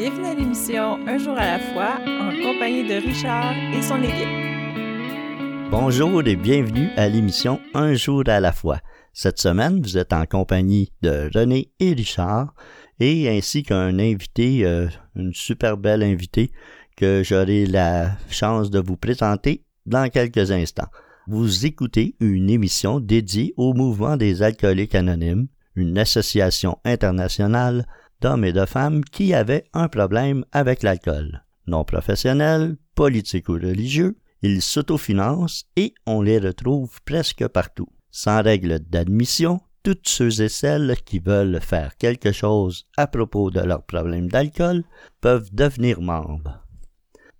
Bienvenue à l'émission Un jour à la fois en compagnie de Richard et son équipe. Bonjour et bienvenue à l'émission Un jour à la fois. Cette semaine, vous êtes en compagnie de René et Richard et ainsi qu'un invité, euh, une super belle invitée que j'aurai la chance de vous présenter dans quelques instants. Vous écoutez une émission dédiée au mouvement des alcooliques anonymes, une association internationale d'hommes et de femmes qui avaient un problème avec l'alcool. Non professionnels, politiques ou religieux, ils s'autofinancent et on les retrouve presque partout. Sans règle d'admission, toutes ceux et celles qui veulent faire quelque chose à propos de leur problème d'alcool peuvent devenir membres.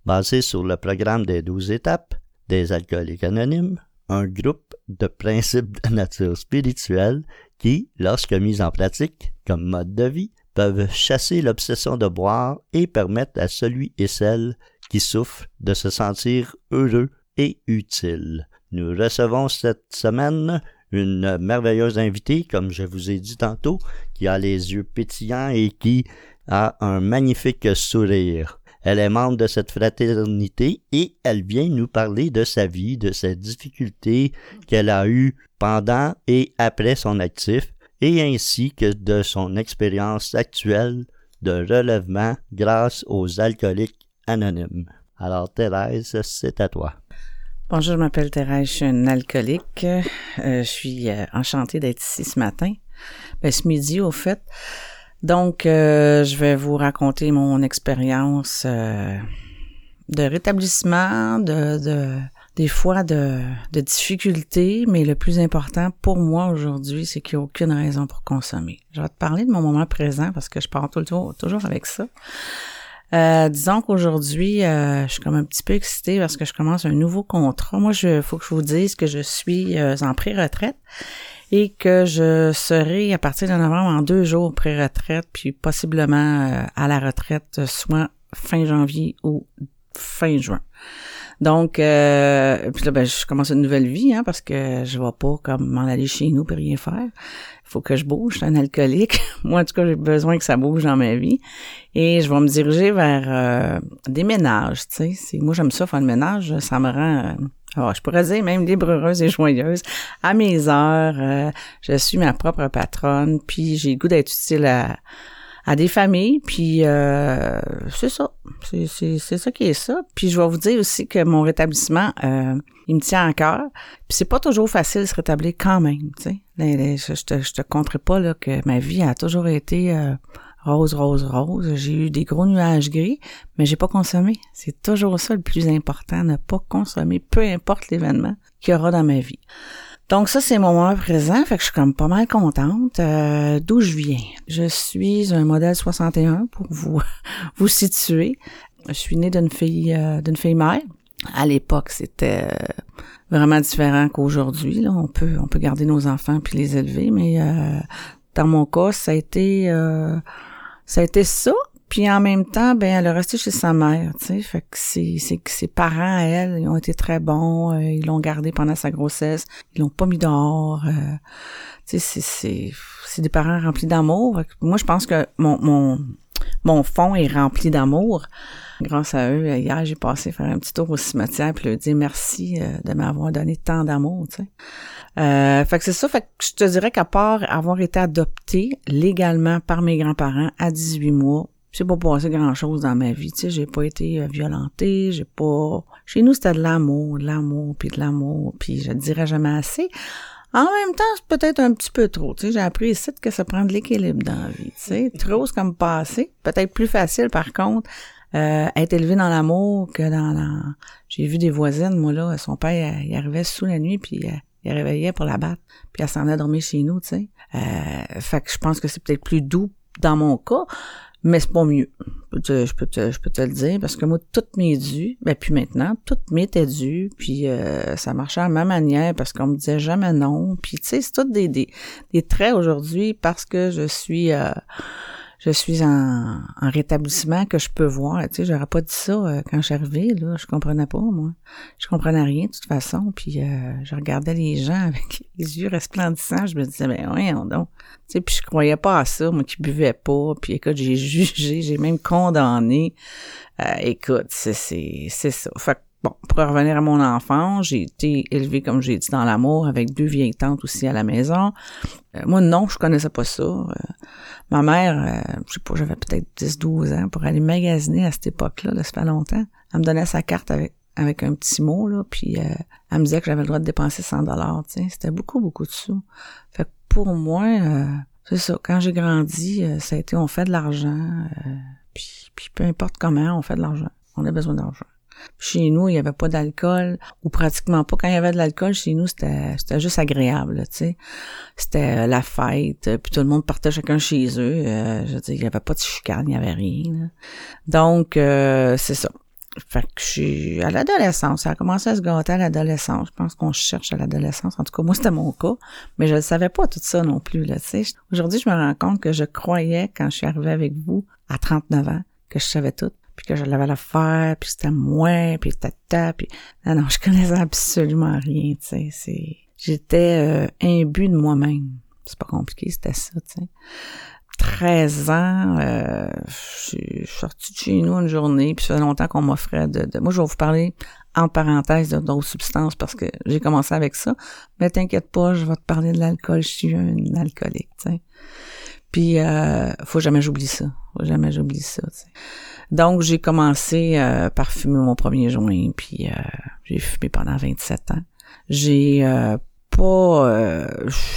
Basé sur le programme des douze étapes des alcooliques anonymes, un groupe de principes de nature spirituelle qui, lorsque mis en pratique comme mode de vie, peuvent chasser l'obsession de boire et permettre à celui et celle qui souffrent de se sentir heureux et utile. Nous recevons cette semaine une merveilleuse invitée, comme je vous ai dit tantôt, qui a les yeux pétillants et qui a un magnifique sourire. Elle est membre de cette fraternité et elle vient nous parler de sa vie, de ses difficultés qu'elle a eues pendant et après son actif, et ainsi que de son expérience actuelle de relèvement grâce aux alcooliques anonymes. Alors Thérèse, c'est à toi. Bonjour, je m'appelle Thérèse, je suis une alcoolique. Euh, je suis euh, enchantée d'être ici ce matin. Ben, ce midi, au fait. Donc, euh, je vais vous raconter mon expérience de rétablissement, de, de des fois de, de difficultés, mais le plus important pour moi aujourd'hui, c'est qu'il n'y a aucune raison pour consommer. Je vais te parler de mon moment présent parce que je pars toujours, toujours avec ça. Euh, disons qu'aujourd'hui, euh, je suis comme un petit peu excitée parce que je commence un nouveau contrat. Moi, je faut que je vous dise que je suis euh, en pré-retraite et que je serai à partir de novembre en deux jours pré-retraite, puis possiblement euh, à la retraite, soit fin janvier ou fin juin. Donc, euh, puis là, ben, je commence une nouvelle vie, hein, parce que je vais pas comme m'en aller chez nous pour rien faire. Faut que je bouge, je suis un alcoolique. Moi, en tout cas, j'ai besoin que ça bouge dans ma vie. Et je vais me diriger vers euh, des ménages, tu sais. Moi, j'aime ça, faire le ménage. Ça me rend... Euh, je pourrais dire même libre, heureuse et joyeuse. À mes heures, euh, je suis ma propre patronne, puis j'ai le goût d'être utile à à des familles, puis euh, c'est ça. C'est, ça qui est ça. Puis je vais vous dire aussi que mon rétablissement, euh, il me tient à cœur. Puis c'est pas toujours facile de se rétablir quand même, tu sais. Je, te, je te pas là, que ma vie a toujours été euh, rose, rose, rose. J'ai eu des gros nuages gris, mais j'ai pas consommé. C'est toujours ça le plus important, ne pas consommer, peu importe l'événement qu'il y aura dans ma vie. Donc ça, c'est mon moment présent, fait que je suis comme pas mal contente. Euh, D'où je viens? Je suis un modèle 61 pour vous vous situer. Je suis née d'une fille euh, d'une fille mère. À l'époque, c'était euh, vraiment différent qu'aujourd'hui. Là, on peut on peut garder nos enfants puis les élever, mais euh, dans mon cas, ça a été ça a été ça. Puis en même temps, ben elle est restée chez sa mère, tu sais, fait que c'est c'est ses parents à elle, ils ont été très bons, euh, ils l'ont gardé pendant sa grossesse, ils l'ont pas mis dehors. Euh, tu sais, c'est c'est c'est des parents remplis d'amour. Moi, je pense que mon mon mon fond est rempli d'amour. Grâce à eux, hier, j'ai passé faire un petit tour au cimetière puis leur dire merci euh, de m'avoir donné tant d'amour, tu sais. Euh, fait que c'est ça, fait que je te dirais qu'à part avoir été adoptée légalement par mes grands-parents à 18 mois, c'est pas passé grand chose dans ma vie, tu sais, j'ai pas été euh, violentée, j'ai pas chez nous c'était de l'amour, de l'amour puis de l'amour, puis je dirais jamais assez. En même temps, c'est peut-être un petit peu trop, tu sais, j'ai appris ici que ça prend de l'équilibre dans la vie, tu sais, trop c'est comme passé, peut-être plus facile par contre euh, être élevé dans l'amour que dans, dans... j'ai vu des voisines moi là, son père il arrivait sous la nuit puis euh, il réveillait pour la battre, puis elle s'en allait dormir chez nous, tu sais. Euh, fait que je pense que c'est peut-être plus doux dans mon cas, mais c'est pas mieux. Je peux, te, je peux te le dire, parce que moi, toutes mes dues, ben puis maintenant, toutes m'étaient dues, puis euh, ça marchait à ma manière, parce qu'on me disait jamais non. Puis tu sais, c'est tout des, des, des traits aujourd'hui, parce que je suis... Euh, je suis en, en rétablissement, que je peux voir. Tu sais, j'aurais pas dit ça euh, quand je là. Je comprenais pas, moi. Je comprenais rien, de toute façon. Puis euh, je regardais les gens avec les yeux resplendissants. Je me disais, ben voyons donc. Tu sais, puis je croyais pas à ça, moi qui buvais pas. Puis écoute, j'ai jugé, j'ai même condamné. Euh, écoute, c'est ça. Fait Bon, pour revenir à mon enfant, j'ai été élevée, comme j'ai dit, dans l'amour, avec deux vieilles tantes aussi à la maison. Euh, moi, non, je connaissais pas ça. Euh, ma mère, euh, je sais pas, j'avais peut-être 10-12 ans, pour aller magasiner à cette époque-là, là, ça fait longtemps. Elle me donnait sa carte avec avec un petit mot, là, puis elle me disait que j'avais le droit de dépenser 100 dollars. C'était beaucoup, beaucoup de sous. Fait que pour moi, c'est ça, quand j'ai grandi, ça a été on fait de l'argent, puis, puis peu importe comment, on fait de l'argent. On a besoin d'argent. Chez nous, il n'y avait pas d'alcool, ou pratiquement pas. Quand il y avait de l'alcool, chez nous, c'était, c'était juste agréable, tu sais. C'était euh, la fête, euh, puis tout le monde partait chacun chez eux. Euh, je veux dire, il n'y avait pas de chicane, il n'y avait rien. Donc, c'est ça. Fait que je suis à l'adolescence. Ça a commencé à se gâter à l'adolescence. Je pense qu'on cherche à l'adolescence. En tout cas, moi, c'était mon cas. Mais je ne savais pas tout ça non plus, là, tu sais. Aujourd'hui, je me rends compte que je croyais, quand je suis arrivée avec vous, à 39 ans, que je savais tout puis que je l'avais à faire, puis c'était moi, puis tata, puis... Non, non, je connaissais absolument rien, tu sais, c'est... J'étais euh, imbu de moi-même. C'est pas compliqué, c'était ça, tu sais. 13 ans, euh, je suis sortie de chez nous une journée, puis ça fait longtemps qu'on m'offrait de, de, Moi, je vais vous parler en parenthèse d'autres substances parce que j'ai commencé avec ça. Mais t'inquiète pas, je vais te parler de l'alcool. Je suis une alcoolique, tu sais. Puis, euh, faut jamais j'oublie ça. Faut jamais j'oublie ça. Donc, j'ai commencé euh, par fumer mon premier joint, puis euh, j'ai fumé pendant 27 ans. J'ai euh, pas...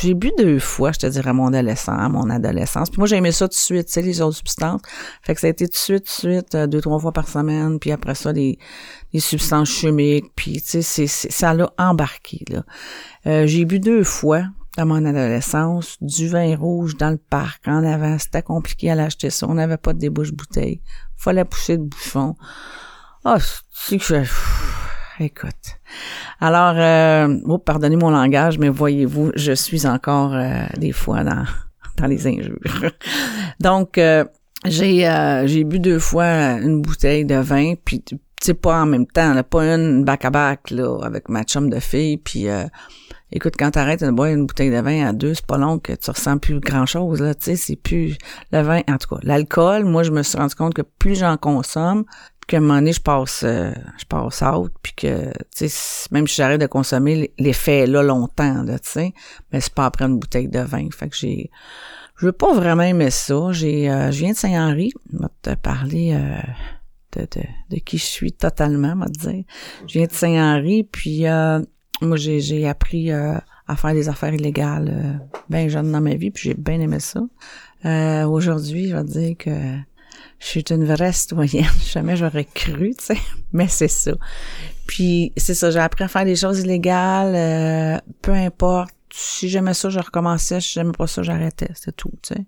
j'ai bu deux fois, je te dirais, à mon adolescence, à mon adolescence. Puis moi, j'ai aimé ça tout de suite, tu sais, les autres substances. Fait que ça a été tout de suite, tout de suite, deux, trois fois par semaine, puis après ça, des, des substances chimiques, puis tu sais, c'est, ça l'a embarqué, là. j'ai bu deux fois, dans mon adolescence, du vin rouge dans le parc en avant. C'était compliqué à l'acheter ça. On n'avait pas de débouche-bouteille. Fallait pousser de bouchon. Ah, oh, c'est que. Écoute. Alors, euh, oh, pardonnez mon langage, mais voyez-vous, je suis encore euh, des fois dans, dans les injures. Donc, euh, j'ai euh, j'ai bu deux fois une bouteille de vin, puis c'est pas en même temps, là, pas une bac à bac là, avec ma chum de fille, puis Écoute, quand t'arrêtes de boire une bouteille de vin à deux, c'est pas long que tu ressens plus grand chose, là, tu sais, c'est plus le vin, en tout cas. L'alcool, moi, je me suis rendu compte que plus j'en consomme, qu'à un moment donné, je passe, euh, je passe out, puis que, tu sais, même si j'arrête de consommer, l'effet est là longtemps, là, tu sais, mais c'est pas après une bouteille de vin. Fait que j'ai, je veux pas vraiment aimer ça. J'ai, euh, je viens de Saint-Henri, je vais te parler euh, de, de, de, qui je suis totalement, on dire. Je viens de Saint-Henri, puis moi, j'ai appris euh, à faire des affaires illégales euh, bien jeune dans ma vie, puis j'ai bien aimé ça. Euh, Aujourd'hui, je vais dire que je suis une vraie citoyenne. Jamais j'aurais cru, tu sais, mais c'est ça. Puis c'est ça, j'ai appris à faire des choses illégales, euh, peu importe. Si j'aimais ça, je recommençais. Si j'aimais pas ça, j'arrêtais. C'était tout, tu sais.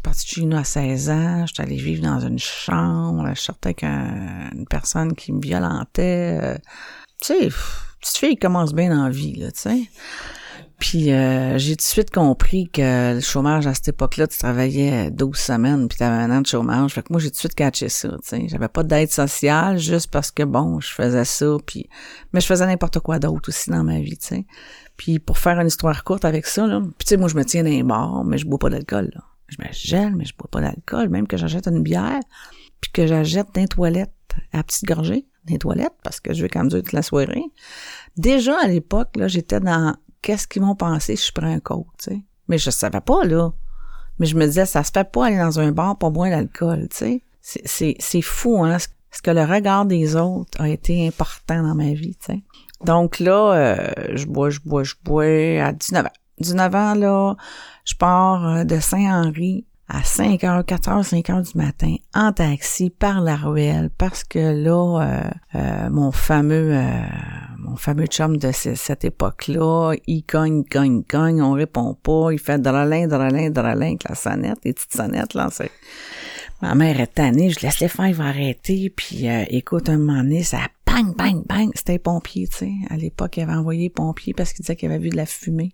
parti de chez nous à 16 ans. J'étais allée vivre dans une chambre. Je sortais avec une personne qui me violentait. tu sais, petite fille commence bien dans la vie, là, tu sais. Puis euh, j'ai tout de suite compris que le chômage à cette époque-là, tu travaillais 12 semaines, puis tu avais un an de chômage. Fait que moi, j'ai tout de suite catché ça, tu sais. J'avais pas d'aide sociale juste parce que, bon, je faisais ça, puis... Mais je faisais n'importe quoi d'autre aussi dans ma vie, tu sais. Puis pour faire une histoire courte avec ça, là, puis tu sais, moi, je me tiens dans les bars, mais je bois pas d'alcool, là. Je me gèle, mais je bois pas d'alcool. Même que j'achète une bière, puis que j'achète les toilettes à petite gorgée, des toilettes parce que je vais quand même toute la soirée. Déjà à l'époque, là, j'étais dans qu'est-ce qu'ils vont penser si je prends un coke, tu sais. Mais je savais pas, là. Mais je me disais, ça se fait pas aller dans un bar pour boire l'alcool, tu sais. C'est, c'est, fou, hein. Est-ce que le regard des autres a été important dans ma vie, tu sais. Donc là, euh, je bois, je bois, je bois à 19 ans. 19 ans, là, je pars euh, de Saint-Henri à 5 h 4 h 5 h du matin en taxi par la ruelle parce que là euh, euh, mon fameux euh, mon fameux chum de cette époque-là, il cogne, cogne, cogne, on répond pas, il fait dralin, dralin, dralin avec la sonnette, les petites sonnettes là, c'est Ma mère est tannée, je laisse les faire, arrêter, puis écoute, un moment donné, ça bang, bang, bang, c'était pompier, tu sais. À l'époque, il avait envoyé pompier parce qu'il disait qu'il avait vu de la fumée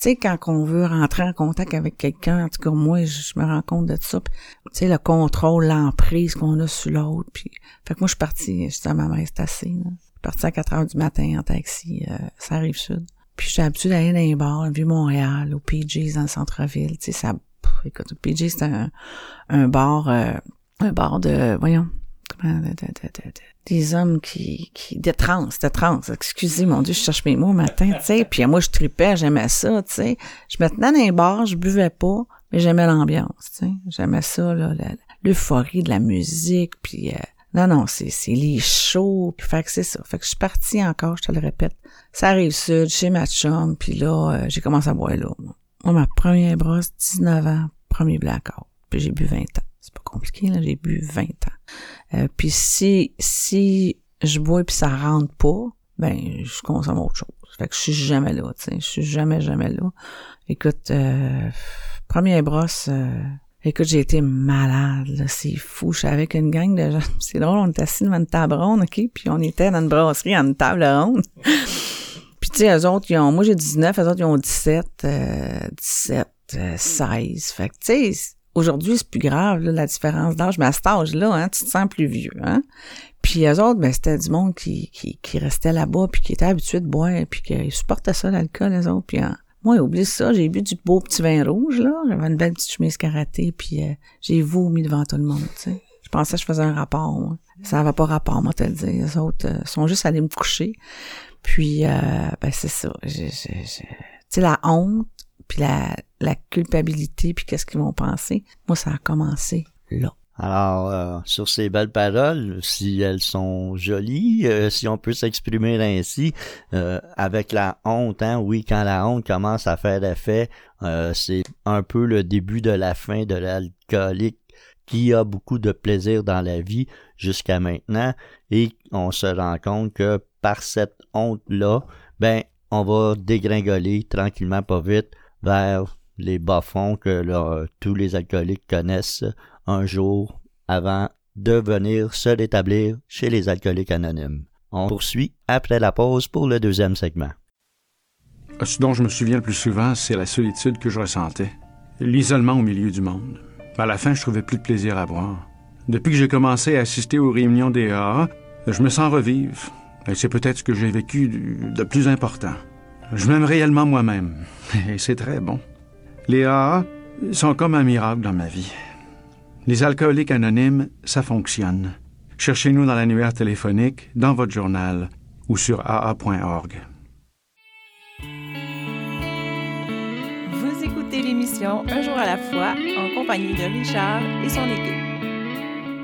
sais, quand on veut rentrer en contact avec quelqu'un, en tout cas, moi, je, me rends compte de ça. Tu sais, le contrôle, l'emprise qu'on a sur l'autre. Puis, fait que moi, je suis partie, je dis à ma mère, c'est assez. Là. Je suis partie à 4 heures du matin en taxi, euh, ça arrive sud. Puis, j'étais habituée d'aller dans les bars, Vieux Montréal, au PJ's dans le centre-ville. Tu sais, ça, écoute, au PJ's, c'est un, un bar, euh, un bar de, voyons, de, de, de, des hommes qui, qui, de trans, de trans, excusez, mon Dieu, je cherche mes mots matin, tu sais, puis moi, je tripais, j'aimais ça, tu sais. Je me tenais dans les bars, je buvais pas, mais j'aimais l'ambiance, tu sais. J'aimais ça, là, l'euphorie de la musique, puis... Euh, non, non, c'est, c'est les shows, puis fait que c'est ça. Fait que je suis partie encore, je te le répète. Ça arrive sud, chez ma chum, puis là, euh, j'ai commencé à boire là. Moi, ma première brosse, 19 ans, premier blackout, puis j'ai bu 20 ans. C'est pas compliqué, là, j'ai bu 20 ans. Euh, puis si si je bois puis ça rentre pas, ben je consomme autre chose. Fait que je suis jamais là, tu sais, je suis jamais jamais là. Écoute, euh, première brosse, euh, écoute, j'ai été malade, là, c'est fou. Je suis avec une gang de gens. C'est drôle, on était assis devant une table ronde, ok, puis on était dans une brasserie en une table ronde. puis tu sais, eux autres, ils ont, moi j'ai 19, eux autres ils ont 17, euh, 17, 16. Fait que tu sais Aujourd'hui, c'est plus grave, la différence d'âge, mais à cet âge-là, hein, tu te sens plus vieux. Hein? Puis eux autres, ben, c'était du monde qui, qui, qui restait là-bas, puis qui était habitué de boire, puis qui supportait ça, l'alcool, les autres. Puis hein, moi, oublie ça, j'ai bu du beau petit vin rouge, là. J'avais une belle petite chemise karaté, puis euh, j'ai vomi devant tout le monde, tu sais. Je pensais que je faisais un rapport, moi. Ça n'avait pas rapport, moi, te le dire. Les autres euh, sont juste allés me coucher. Puis, euh, ben, c'est ça. Tu la honte, puis la, la culpabilité, puis qu'est-ce qu'ils vont penser. Moi, ça a commencé là. Alors, euh, sur ces belles paroles, si elles sont jolies, euh, si on peut s'exprimer ainsi, euh, avec la honte, hein, oui, quand la honte commence à faire effet, c'est un peu le début de la fin de l'alcoolique qui a beaucoup de plaisir dans la vie jusqu'à maintenant, et on se rend compte que par cette honte-là, ben, on va dégringoler tranquillement, pas vite, vers les bas-fonds que tous les alcooliques connaissent un jour avant de venir se rétablir chez les alcooliques anonymes. On poursuit après la pause pour le deuxième segment. Ce dont je me souviens le plus souvent, c'est la solitude que je ressentais, l'isolement au milieu du monde. À la fin, je trouvais plus de plaisir à boire. Depuis que j'ai commencé à assister aux réunions des AA, je me sens revivre. Et c'est peut-être ce que j'ai vécu de plus important. Je m'aime réellement moi-même. Et c'est très bon. Les AA sont comme un miracle dans ma vie. Les alcooliques anonymes, ça fonctionne. Cherchez-nous dans l'annuaire téléphonique, dans votre journal ou sur aa.org. Vous écoutez l'émission Un jour à la fois en compagnie de Richard et son équipe.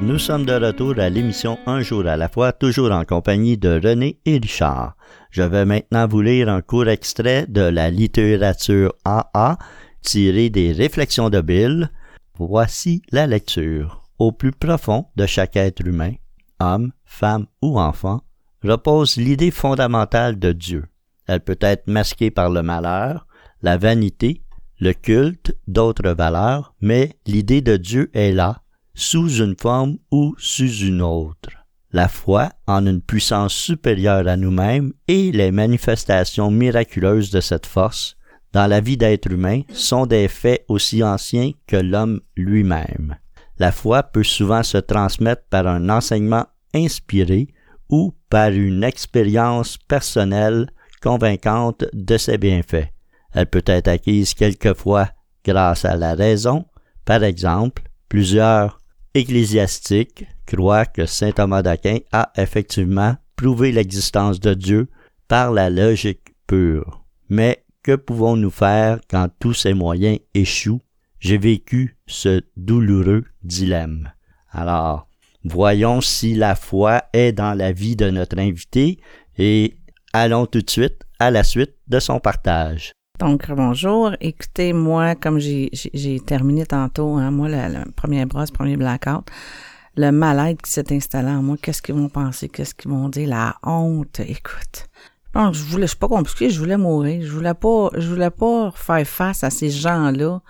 Nous sommes de retour à l'émission Un jour à la fois, toujours en compagnie de René et Richard. Je vais maintenant vous lire un court extrait de la littérature AA tiré des réflexions de Bill. Voici la lecture. Au plus profond de chaque être humain, homme, femme ou enfant, repose l'idée fondamentale de Dieu. Elle peut être masquée par le malheur, la vanité, le culte, d'autres valeurs, mais l'idée de Dieu est là, sous une forme ou sous une autre. La foi en une puissance supérieure à nous-mêmes et les manifestations miraculeuses de cette force dans la vie d'être humain sont des faits aussi anciens que l'homme lui-même. La foi peut souvent se transmettre par un enseignement inspiré ou par une expérience personnelle convaincante de ses bienfaits. Elle peut être acquise quelquefois grâce à la raison, par exemple, plusieurs ecclésiastique croit que saint Thomas d'Aquin a effectivement prouvé l'existence de Dieu par la logique pure. Mais que pouvons-nous faire quand tous ces moyens échouent? J'ai vécu ce douloureux dilemme. Alors, voyons si la foi est dans la vie de notre invité et allons tout de suite à la suite de son partage. Donc, bonjour. Écoutez, moi, comme j'ai terminé tantôt, hein, moi, le, premier brosse, premier blackout, le mal-être qui s'est installé en moi, qu'est-ce qu'ils vont penser, qu'est-ce qu'ils vont dire, la honte, écoute. Donc, je voulais, je suis pas compliqué, je voulais mourir. Je voulais pas, je voulais pas faire face à ces gens-là.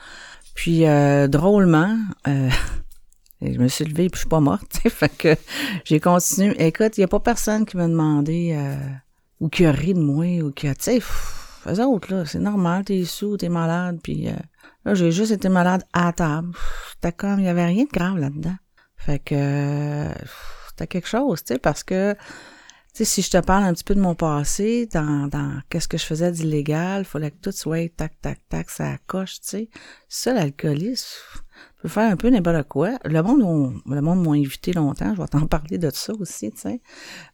Puis, euh, drôlement, euh, je me suis levée puis je suis pas morte, fait que j'ai continué. Écoute, il y a pas personne qui m'a demandé, euh, ou qui a ri de moi, ou qui a, tu Fais autres, là, c'est normal, t'es sous, t'es malade, puis euh, là, j'ai juste été malade à table. C'était comme, il y avait rien de grave là-dedans. Fait que, euh, c'était quelque chose, tu sais, parce que, tu sais, si je te parle un petit peu de mon passé, dans, dans qu'est-ce que je faisais d'illégal, fallait que tout soit tac, tac, tac, ça coche, tu sais. Ça, l'alcoolisme, peut faire un peu n'importe quoi. Le monde, le monde m'a invité longtemps, je vais t'en parler de ça aussi, tu sais.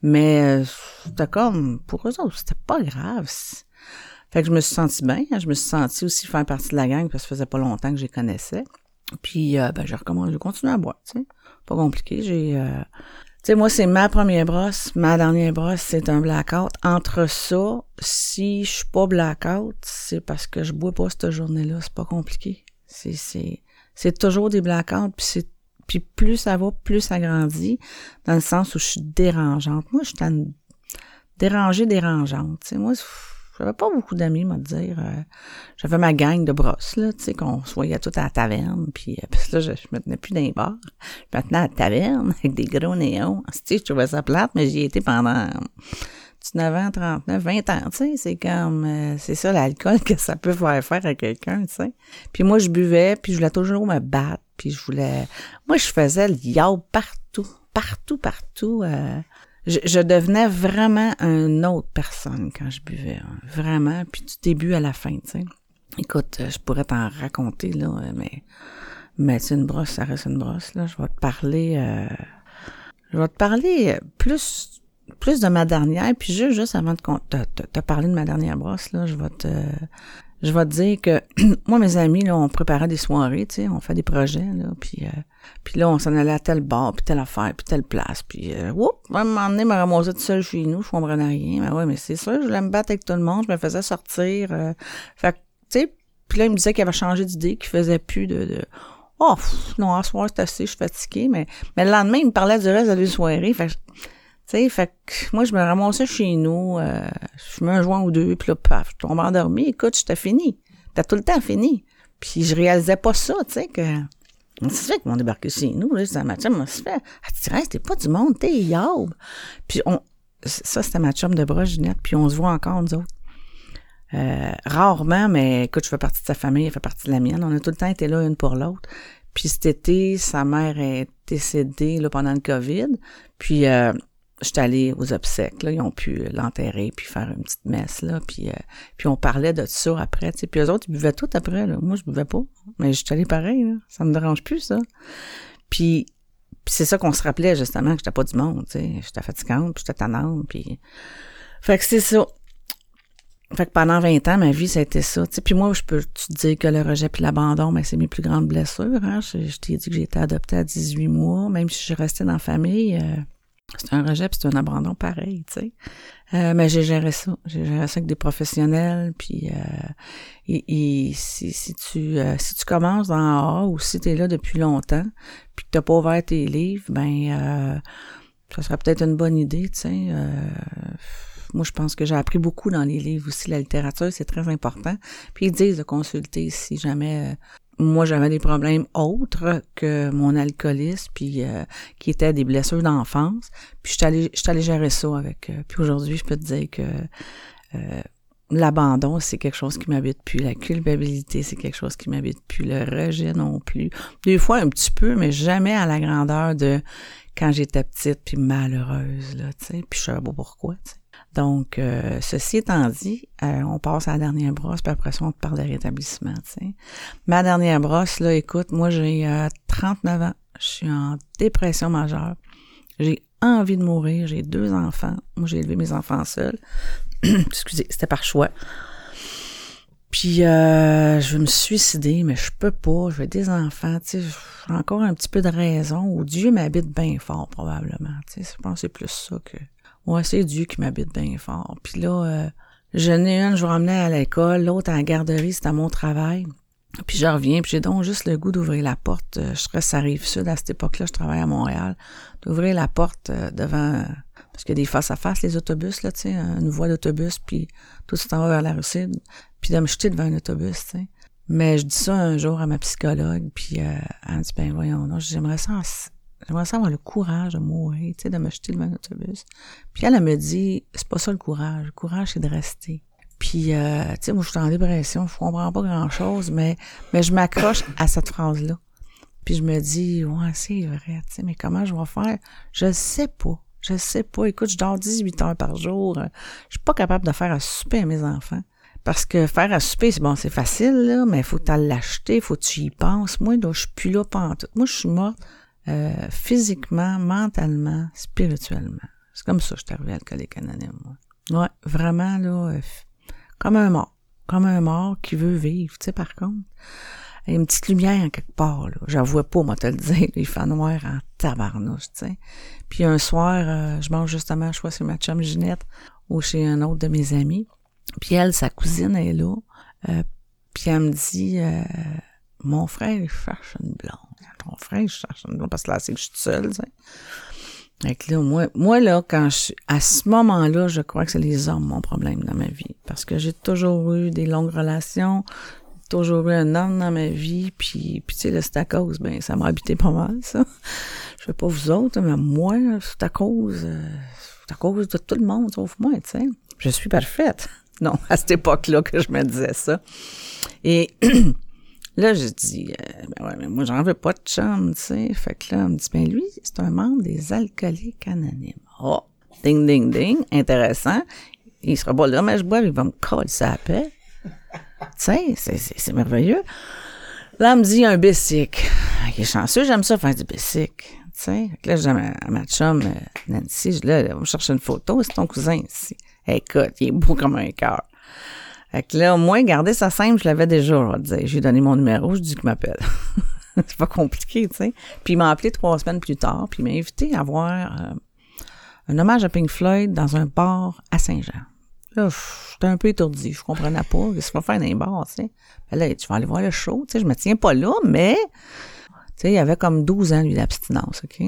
Mais, c'était comme, pour eux autres, c'était pas grave. Fait que je me suis sentie bien. Je me suis sentie aussi faire partie de la gang parce que ça faisait pas longtemps que je les connaissais. Puis, euh, ben, recommencé, j'ai continué à boire, tu sais. Pas compliqué. J'ai, euh... tu sais, moi, c'est ma première brosse. Ma dernière brosse, c'est un blackout. Entre ça, si je suis pas blackout, c'est parce que je bois pas cette journée-là. C'est pas compliqué. C'est, c'est, c'est toujours des blackouts. Puis c'est, puis plus ça va, plus ça grandit. Dans le sens où je suis dérangeante. Moi, je suis dérangée, dérangeante. Tu sais, moi, j'avais pas beaucoup d'amis, moi, dire. Euh, j'avais ma gang de brosses, là, tu sais, qu'on se voyait tout à la taverne, puis, euh, là, je, je me tenais plus les bars. Je me tenais à la taverne, avec des gros néons. Tu sais, je trouvais ça plate, mais j'y étais pendant 19 ans, 39, 20 ans, tu sais, c'est comme, euh, c'est ça l'alcool que ça peut faire faire à quelqu'un, tu sais. Puis moi, je buvais, puis je voulais toujours me battre, puis je voulais... Moi, je faisais le yaw partout, partout, partout, euh, je, devenais vraiment une autre personne quand je buvais. Hein. Vraiment. Puis du début à la fin, tu sais. Écoute, euh, je pourrais t'en raconter, là, euh, mais, mais c'est une brosse, ça reste une brosse, là. Je vais te parler, euh, je vais te parler plus, plus de ma dernière, puis juste, juste avant de te, te, te, parler de ma dernière brosse, là, je vais te, je vais te dire que moi, mes amis, là, on préparait des soirées, tu sais, on fait des projets, là, puis, euh, puis là, on s'en allait à tel bar, puis telle affaire, puis telle place, puis euh, whoop, à un moment donné, me ramasser tout seul chez nous, je comprenais rien, mais ouais, mais c'est ça, je voulais me battre avec tout le monde, je me faisais sortir, euh, fait tu sais, puis là, il me disait qu'il avait changé d'idée, qu'il faisait plus de, de oh, non, à soir, c'est assez, je suis fatiguée, mais, mais le lendemain, il me parlait du reste de la soirée, fait fait que moi, je me ramassais chez nous, euh, je mets un joint ou deux, puis là, paf, je tombe endormi. Écoute, j'étais fini. T'as tout le temps fini. Puis je réalisais pas ça, tu sais, que... C'est fait qu'ils m'ont débarqué chez nous, là, ça ma chum m'a fait? Ah, tu restes, t'es pas du monde, t'es yob. Puis on... Ça, c'était ma chum de bras, Ginette, puis on se voit encore, nous autres. Euh, rarement, mais écoute, je fais partie de sa famille, elle fait partie de la mienne. On a tout le temps été là une pour l'autre. Puis cet été, sa mère est décédée là, pendant le COVID. Puis euh, j'étais allée aux obsèques, là, ils ont pu l'enterrer puis faire une petite messe, là, puis, euh, puis on parlait de ça après, tu sais, puis eux autres, ils buvaient tout après, là. Moi, je buvais pas, mais j'étais allée pareil, là. Ça me dérange plus, ça. Puis, c'est ça qu'on se rappelait, justement, que j'étais pas du monde, tu sais. J'étais fatigante, puis j'étais tannante, puis... Fait que c'est ça. Fait que pendant 20 ans, ma vie, ça a été ça. sais puis moi, je peux te dire que le rejet puis l'abandon, ben, c'est mes plus grandes blessures. Hein? Je, t'ai dit que j'ai été adoptée à 18 mois, même si je restais dans la famille. Euh, c'est un rejet, puis c'est un abandon pareil, tu sais. Euh, mais j'ai géré ça. J'ai géré ça avec des professionnels, puis euh, et, si, si tu euh, si tu commences dans A ou si tu es là depuis longtemps, puis que t'as pas ouvert tes livres, ben euh, ça serait peut-être une bonne idée, tu sais. Euh, moi, je pense que j'ai appris beaucoup dans les livres aussi. La littérature, c'est très important. Puis ils disent de consulter si jamais moi j'avais des problèmes autres que mon alcoolisme puis euh, qui étaient des blessures d'enfance. Puis je allée je allée gérer ça avec euh, puis aujourd'hui je peux te dire que euh, l'abandon c'est quelque chose qui m'habite plus. La culpabilité c'est quelque chose qui m'habite plus. Le rejet non plus. Des fois un petit peu mais jamais à la grandeur de quand j'étais petite puis malheureuse là tu sais. Puis je savais pas pourquoi tu sais donc, euh, ceci étant dit, euh, on passe à la dernière brosse, puis après ça, on parle de rétablissement. Ma dernière brosse, là, écoute, moi j'ai 39 euh, ans, je suis en dépression majeure, j'ai envie de mourir, j'ai deux enfants, moi j'ai élevé mes enfants seuls, excusez, c'était par choix. Puis je veux me suicider, mais je peux pas, je veux des enfants, tu sais, j'ai encore un petit peu de raison, ou Dieu m'habite bien fort probablement, tu sais, je pense que c'est plus ça que Ouais, c'est Dieu qui m'habite bien fort. Puis là, euh, je n'ai une, je vais emmener à l'école, l'autre à la garderie, c'est à mon travail. Puis je reviens, puis j'ai donc juste le goût d'ouvrir la porte. Euh, je serais ça arrive sud à cette époque-là, je travaille à Montréal. D'ouvrir la porte euh, devant parce qu'il y a des face à face les autobus là, tu sais, une voie d'autobus, puis tout ça va vers la rue puis de me jeter devant un autobus. Mais je dis ça un jour à ma psychologue, puis elle me dit ben voyons, non, j'aimerais ça J'aimerais ça avoir le courage de mourir, tu sais, de me jeter devant un autobus. Puis elle, elle me dit, c'est pas ça le courage. Le courage, c'est de rester. Puis, euh, tu sais, moi, je suis en dépression, je comprends pas grand-chose, mais, mais je m'accroche à cette phrase-là. Puis je me dis, ouais, c'est vrai, tu sais, mais comment je vais faire? Je sais pas. Je sais pas. Écoute, je dors 18 heures par jour. Je suis pas capable de faire un souper à mes enfants. Parce que faire à souper, c'est bon, c'est facile, là, mais faut que l'acheter, faut que tu y penses. Moi, je suis plus là pendant. Moi, je suis morte euh, physiquement, mentalement, spirituellement. C'est comme ça que je suis arrivée alcoolique anonyme, moi. Ouais, vraiment, là, euh, comme un mort. Comme un mort qui veut vivre, tu sais, par contre. Il y a une petite lumière quelque part, là. J'avoue pas, moi, te le dire. Il fait noir en tabarnouche, tu sais. Puis un soir, euh, je mange justement, je crois, chez ma chum Ginette ou chez un autre de mes amis. Puis elle, sa cousine est là. Euh, puis elle me dit, euh, mon frère, il cherche une blonde. Ton frère, il cherche blonde. Parce que là, c'est que je suis seule, tu sais. Fait là, moi, moi, là, quand je suis, à ce moment-là, je crois que c'est les hommes mon problème dans ma vie. Parce que j'ai toujours eu des longues relations, toujours eu un homme dans ma vie, puis, puis tu sais, là, c'est à cause, ben, ça m'a habité pas mal, ça. Je sais pas vous autres, mais moi, c'est à cause, euh, c'est à cause de tout le monde, sauf moi, tu sais. Je suis parfaite. Non, à cette époque-là que je me disais ça. Et là, je dis, euh, ben ouais, mais moi, j'en veux pas de chambre, tu sais. Fait que là, on me dit, ben lui, c'est un membre des alcooliques anonymes. Oh, ding, ding, ding, intéressant. Il sera pas là, mais je bois, il va me coller sa paix. tu sais, c'est merveilleux. Là, on me dit, il y a un bicycle. Il est chanceux, j'aime ça faire du bicycle. Tu sais, là, j'ai ma, ma chum, euh, Nancy, là, on me chercher une photo, c'est ton cousin ici. Écoute, il est beau comme un cœur. Fait que là, au moins, garder ça simple, je l'avais déjà, je dire. J'ai donné mon numéro, je dis qu'il m'appelle. c'est pas compliqué, tu sais. Puis il m'a appelé trois semaines plus tard, puis il m'a invité à voir euh, un hommage à Pink Floyd dans un bar à Saint-Jean. Là, j'étais un peu étourdi, je comprenais pas. Qu'est-ce qu'on fait dans un bar, tu sais? Ben là, tu vas aller voir le show, tu sais. Je me tiens pas là, mais, tu sais, il avait comme 12 ans, lui, d'abstinence, OK?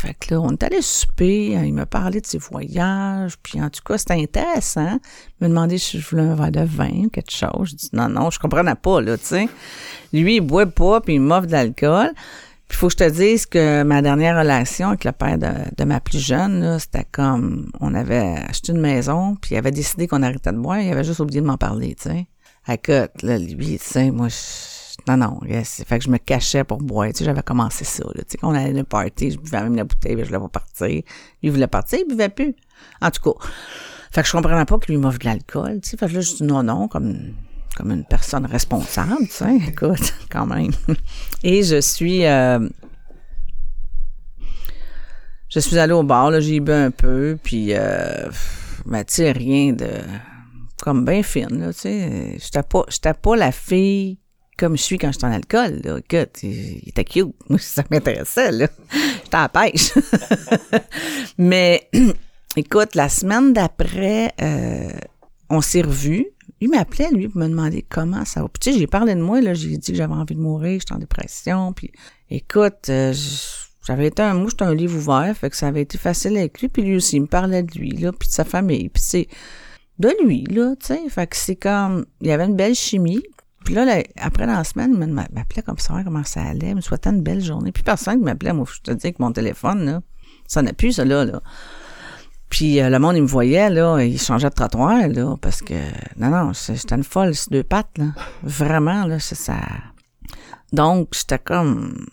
Fait que là, on est allé souper, hein, il m'a parlé de ses voyages, puis en tout cas, c'était intéressant. Il m'a demandé si je voulais un verre de vin, quelque chose. Je dis non, non, je comprenais pas, là, tu sais. Lui, il boit pas, puis il m'offre de l'alcool. Puis faut que je te dise que ma dernière relation avec le père de, ma plus jeune, là, c'était comme, on avait acheté une maison, puis il avait décidé qu'on arrêtait de boire, il avait juste oublié de m'en parler, tu sais. Écoute, là, lui, tu sais, moi, je non, non, yes. Fait que je me cachais pour boire. Tu sais, j'avais commencé ça. Tu sais, on allait une party, je buvais même la bouteille, mais je voulais pas partir. Lui, voulait partir, il buvait plus. En tout cas. Fait que je comprenais pas que lui m'offre de l'alcool, tu sais. Fait que là, je dis non, non, comme, comme une personne responsable, tu sais. Écoute, quand même. Et je suis, euh, je suis allée au bar, là, j'ai bu un peu, puis, euh, tu sais, rien de, comme bien fine, là, tu sais. J'étais pas, pas la fille comme je suis quand je suis en alcool. Là. Écoute, il était cute. Moi, ça m'intéressait. Là. J'étais en pêche. Mais écoute, la semaine d'après, euh, on s'est revus. Il m'appelait, lui, pour me demander comment ça va. Puis, tu sais, j'ai parlé de moi, là. J'ai dit que j'avais envie de mourir, j'étais en dépression. Puis, écoute, euh, j'avais été un, moi, j'étais un livre ouvert, fait que ça avait été facile avec lui. Puis lui aussi, il me parlait de lui, là, puis de sa famille. Puis, c'est de lui, là, tu sais. Fait que c'est comme, il y avait une belle chimie. Puis là, après la semaine, il m'appelait comme ça, comment ça allait, il me souhaitait une belle journée. Puis personne ne m'appelait, moi, je te dis que mon téléphone, là, ça n'a plus, ça, là, là. Puis euh, le monde, il me voyait, là, il changeait de trottoir, là, parce que, non, non, j'étais une folle sur deux pattes, là. Vraiment, là, c'est ça. Donc, j'étais comme,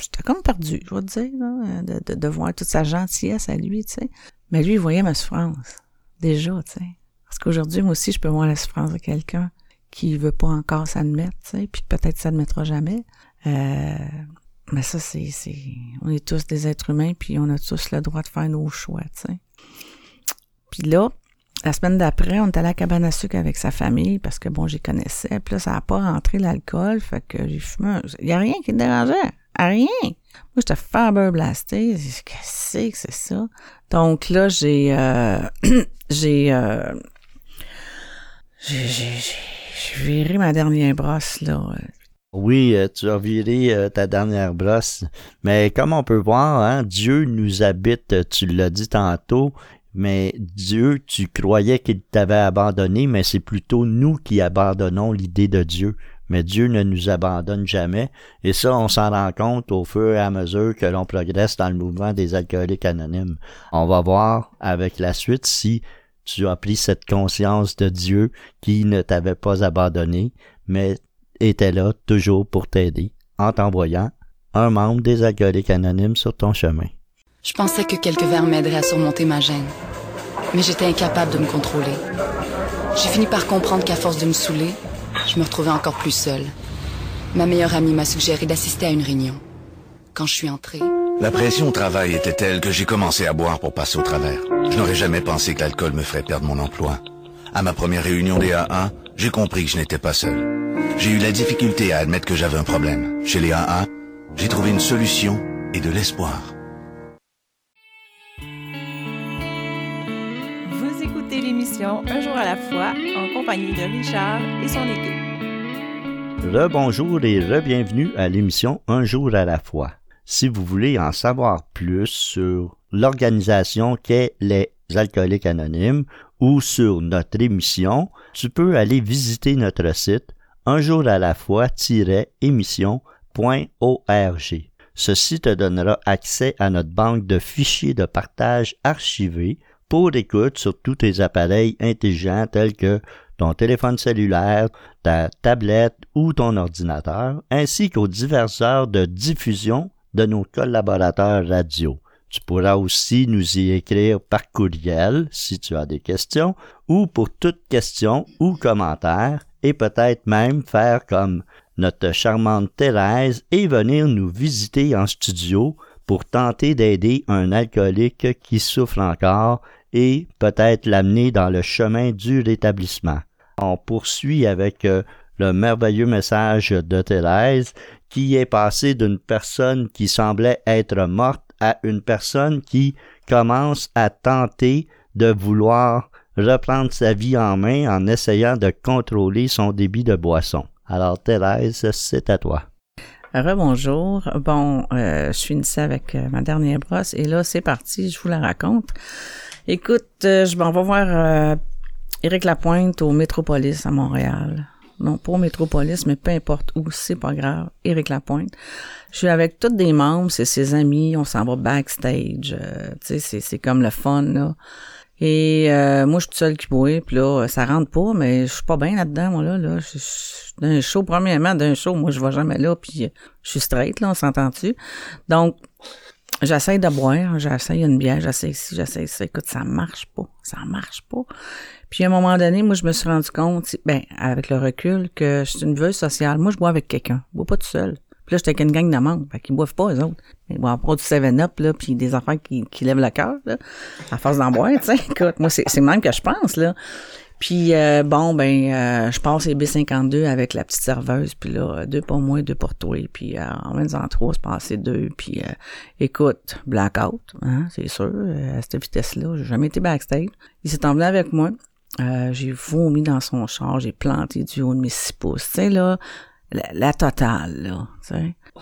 j'étais comme perdu, je vais te dire, là, de, de, voir toute sa gentillesse à lui, tu sais. Mais lui, il voyait ma souffrance, déjà, tu sais. Parce qu'aujourd'hui, moi aussi, je peux voir la souffrance de quelqu'un qui veut pas encore s'admettre, tu sais, puis peut-être s'admettra jamais. Euh, mais ça, c'est, c'est, on est tous des êtres humains, puis on a tous le droit de faire nos choix, tu sais. Puis là, la semaine d'après, on est allé à la cabane à sucre avec sa famille, parce que bon, j'y connaissais, puis là, ça a pas rentré l'alcool, fait que j'ai fumé. Il y a rien qui me dérangeait, rien. Moi, j'étais faber blasté. Qu'est-ce que c'est ça? Donc là, j'ai, euh, j'ai, euh, j'ai, viré ma dernière brosse, là. Oui, euh, tu as viré euh, ta dernière brosse. Mais comme on peut voir, hein, Dieu nous habite, tu l'as dit tantôt, mais Dieu, tu croyais qu'il t'avait abandonné, mais c'est plutôt nous qui abandonnons l'idée de Dieu. Mais Dieu ne nous abandonne jamais. Et ça, on s'en rend compte au fur et à mesure que l'on progresse dans le mouvement des alcooliques anonymes. On va voir avec la suite si tu as pris cette conscience de Dieu qui ne t'avait pas abandonné, mais était là toujours pour t'aider en t'envoyant un membre des alcooliques anonymes sur ton chemin. Je pensais que quelques verres m'aideraient à surmonter ma gêne, mais j'étais incapable de me contrôler. J'ai fini par comprendre qu'à force de me saouler, je me retrouvais encore plus seule. Ma meilleure amie m'a suggéré d'assister à une réunion. Quand je suis entrée... La pression au travail était telle que j'ai commencé à boire pour passer au travers. Je n'aurais jamais pensé que l'alcool me ferait perdre mon emploi. À ma première réunion des AA, j'ai compris que je n'étais pas seul. J'ai eu la difficulté à admettre que j'avais un problème. Chez les AA, j'ai trouvé une solution et de l'espoir. Vous écoutez l'émission Un jour à la fois en compagnie de Richard et son équipe. Rebonjour et re-bienvenue à l'émission Un jour à la fois. Si vous voulez en savoir plus sur l'organisation qu'est les alcooliques anonymes ou sur notre émission, tu peux aller visiter notre site un jour à la fois-émission.org. Ceci te donnera accès à notre banque de fichiers de partage archivés pour écoute sur tous tes appareils intelligents tels que ton téléphone cellulaire, ta tablette ou ton ordinateur, ainsi qu'aux diverses heures de diffusion de nos collaborateurs radio. Tu pourras aussi nous y écrire par courriel si tu as des questions ou pour toute question ou commentaire et peut-être même faire comme notre charmante Thérèse et venir nous visiter en studio pour tenter d'aider un alcoolique qui souffre encore et peut-être l'amener dans le chemin du rétablissement. On poursuit avec euh, le merveilleux message de Thérèse qui est passé d'une personne qui semblait être morte à une personne qui commence à tenter de vouloir reprendre sa vie en main en essayant de contrôler son débit de boisson. Alors Thérèse, c'est à toi. Rebonjour. Bon, euh, je finissais avec euh, ma dernière brosse et là, c'est parti, je vous la raconte. Écoute, euh, je m'en vais voir euh, Éric Lapointe au Métropolis à Montréal. Non, au Métropolis, mais peu importe où, c'est pas grave. Éric Lapointe. Je suis avec tous des membres, c'est ses amis, on s'en va backstage. tu sais, c'est comme le fun, là. Et euh, moi, je suis toute seule qui boit, puis là, ça rentre pas, mais je suis pas bien là-dedans, moi, là. là. Je, d'un show, premièrement, d'un show, moi, je vais jamais là, puis je suis straight, là, on s'entend-tu? Donc, j'essaie de boire, j'essaie une bière, j'essaie ici, j'essaie ça. Écoute, ça marche pas, ça marche pas. Puis à un moment donné, moi, je me suis rendu compte, ben, avec le recul, que je suis une veuve sociale. Moi, je bois avec quelqu'un. Je bois pas tout seul. Puis là, j'étais avec une gang de membres. Fait qu'ils boivent pas, eux autres. Ils boivent pas du 7-Up, là, puis des enfants qui, qui lèvent le cœur, là, à force d'en boire, tu sais. Écoute, moi, c'est, c'est le même que je pense, là. Puis, euh, bon, ben, euh, je passe les B52 avec la petite serveuse, puis là, deux pour moi, deux pour toi. Puis, euh, en même temps, trois, c'est passé deux. Puis, euh, écoute, blackout, hein, c'est sûr. à cette vitesse-là, j'ai jamais été backstage. Il s'est emmené avec moi. J'ai vomi dans son char, j'ai planté du haut de mes six pouces. Tu sais, là, la, totale, là.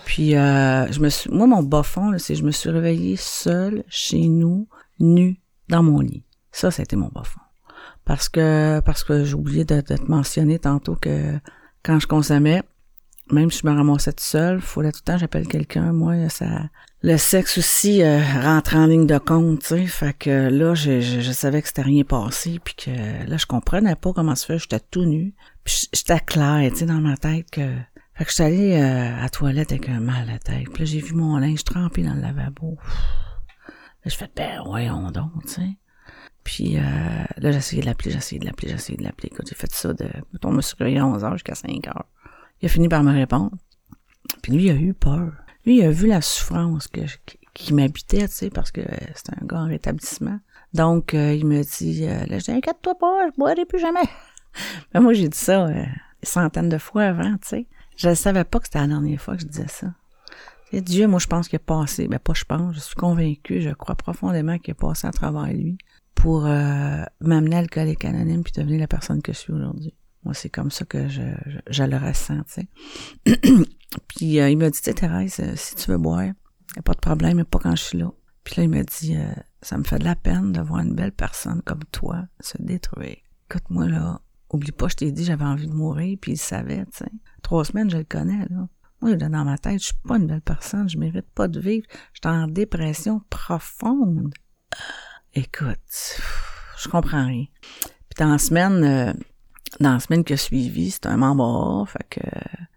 Puis, euh, je me suis, moi, mon bas fond, c'est je me suis réveillée seule, chez nous, nue, dans mon lit. Ça, c'était mon bas fond. Parce que, parce que j'ai oublié de, te mentionner tantôt que quand je consommais, même si je me ramassais toute seule, fallait tout le temps j'appelle quelqu'un. Moi, ça, le sexe aussi euh, rentre en ligne de compte, tu sais. Fait que là, je, je, savais que c'était rien passé, puis que là, je comprenais pas comment se fait. J'étais tout nu. Puis j'étais clair, tu sais, dans ma tête que... Fait que j'étais allée euh, à toilette avec un mal à tête. Puis là, j'ai vu mon linge trempé dans le lavabo. Là, je fais, ben voyons donc, tu sais. Puis euh, là, j'ai essayé de l'appeler, j'ai essayé de l'appeler, j'ai essayé de l'appeler. J'ai fait ça de... Mettons, me suis à 11 h jusqu'à 5 heures. Il a fini par me répondre. Puis lui, il a eu peur. Lui, il a vu la souffrance que, qui m'habitait, tu sais, parce que c'était un gars en rétablissement. Donc, euh, il me dit, euh, là, je dis, inquiète-toi pas, je boirai plus jamais. Mais moi, j'ai dit ça euh, centaines de fois avant, tu sais. Je ne savais pas que c'était la dernière fois que je disais ça. Dieu, moi, je pense qu'il a passé, ben pas je pense, je suis convaincu, je crois profondément qu'il a passé à travers lui pour euh, m'amener à l'alcoolique anonyme puis devenir la personne que je suis aujourd'hui. Moi, c'est comme ça que je, je, le ressens, tu sais. puis euh, il m'a dit, tu Thérèse, si tu veux boire, y a pas de problème, mais pas quand je suis là. Puis là, il m'a dit, ça me fait de la peine de voir une belle personne comme toi se détruire. Écoute-moi, là, Oublie pas, je t'ai dit, j'avais envie de mourir, puis il savait, tu sais. Trois semaines, je le connais, là. Moi, dans ma tête, je suis pas une belle personne, je mérite pas de vivre. J'étais en dépression profonde. Écoute, je comprends rien. Puis dans la semaine, euh, dans la semaine qui a suivi, c'était un membre fait que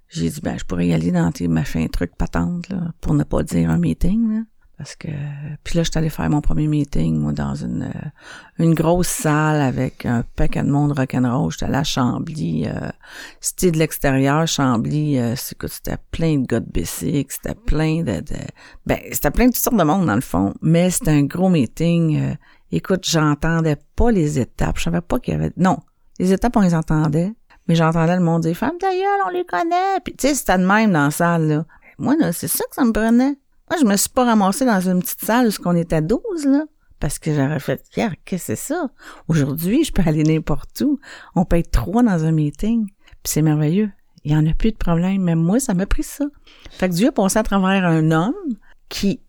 j'ai dit, ben, je pourrais y aller dans tes machins, trucs, patentes, là, pour ne pas dire un meeting, là. Parce que puis là, je suis faire mon premier meeting, moi, dans une euh, une grosse salle avec un paquet de monde rock'n'roll. J'étais allée à Chambly. Euh, c'était de l'extérieur, Chambly, euh, c'était plein de gars de c'était plein de, de ben, c'était plein de toutes sortes de monde dans le fond. Mais c'était un gros meeting. Euh, écoute, j'entendais pas les étapes. Je savais pas qu'il y avait. Non, les étapes, on les entendait. Mais j'entendais le monde dire Femme d'ailleurs, on les connaît. Puis tu sais, c'était de même dans la salle, là. Moi, là, c'est ça que ça me prenait. Moi, je me suis pas ramassée dans une petite salle où on était 12, là. Parce que j'aurais fait, qu'est-ce que c'est ça? Aujourd'hui, je peux aller n'importe où. On peut être trois dans un meeting. Puis c'est merveilleux. Il y en a plus de problème. Mais moi, ça m'a pris ça. Fait que Dieu a pensé à travers un homme qui,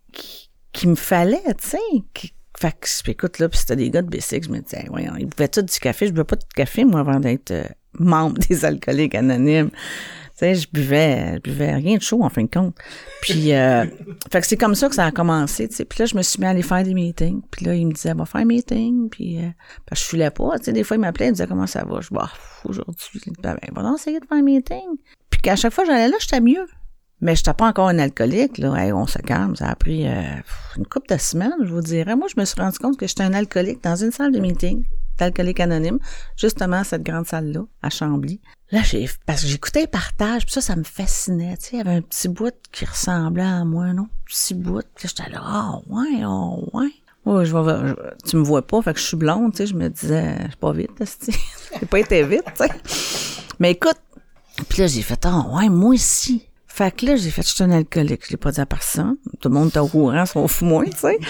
qui, me fallait, tu sais. Fait que, écoute, là, puis c'était des gars de B6, je me disais, voyons, ils buvaient tout du café. Je buvais pas de café, moi, avant d'être euh, membre des alcooliques anonymes. Tu sais, je buvais, je buvais rien de chaud, en fin de compte. Puis, euh, fait que c'est comme ça que ça a commencé, tu sais. Puis là, je me suis mis à aller faire des meetings. Puis là, il me disait, va faire un meeting. Puis, euh, parce que je filais pas, tu sais. Des fois, il m'appelait, il me disait, comment ça va? Je dis, bah, aujourd'hui, ben, ben, va essayer de faire un meeting. Puis qu'à chaque fois que j'allais là, j'étais mieux. Mais j'étais pas encore un alcoolique, là. on se calme. Ça a pris euh, une couple de semaines, je vous dirais. Moi, je me suis rendu compte que j'étais un alcoolique dans une salle de meeting d'alcoolique anonyme, justement cette grande salle-là, à Chambly. Là, j'ai, parce que j'écoutais les partages, puis ça, ça me fascinait. Tu sais, il y avait un petit bout qui ressemblait à moi, non? Petit bout. Puis j'étais là, ah, oh, ouais, oh, ouais. Ouais, je vois, tu me vois pas, fait que je suis blonde, tu sais, je me disais, je suis pas vite, tu j'ai pas été vite, tu sais. Mais écoute, puis là, j'ai fait, ah, oh, ouais, moi aussi. Fait que là, j'ai fait, je suis un alcoolique. Je l'ai pas dit à personne. Tout le monde est au courant, sauf moi, tu sais.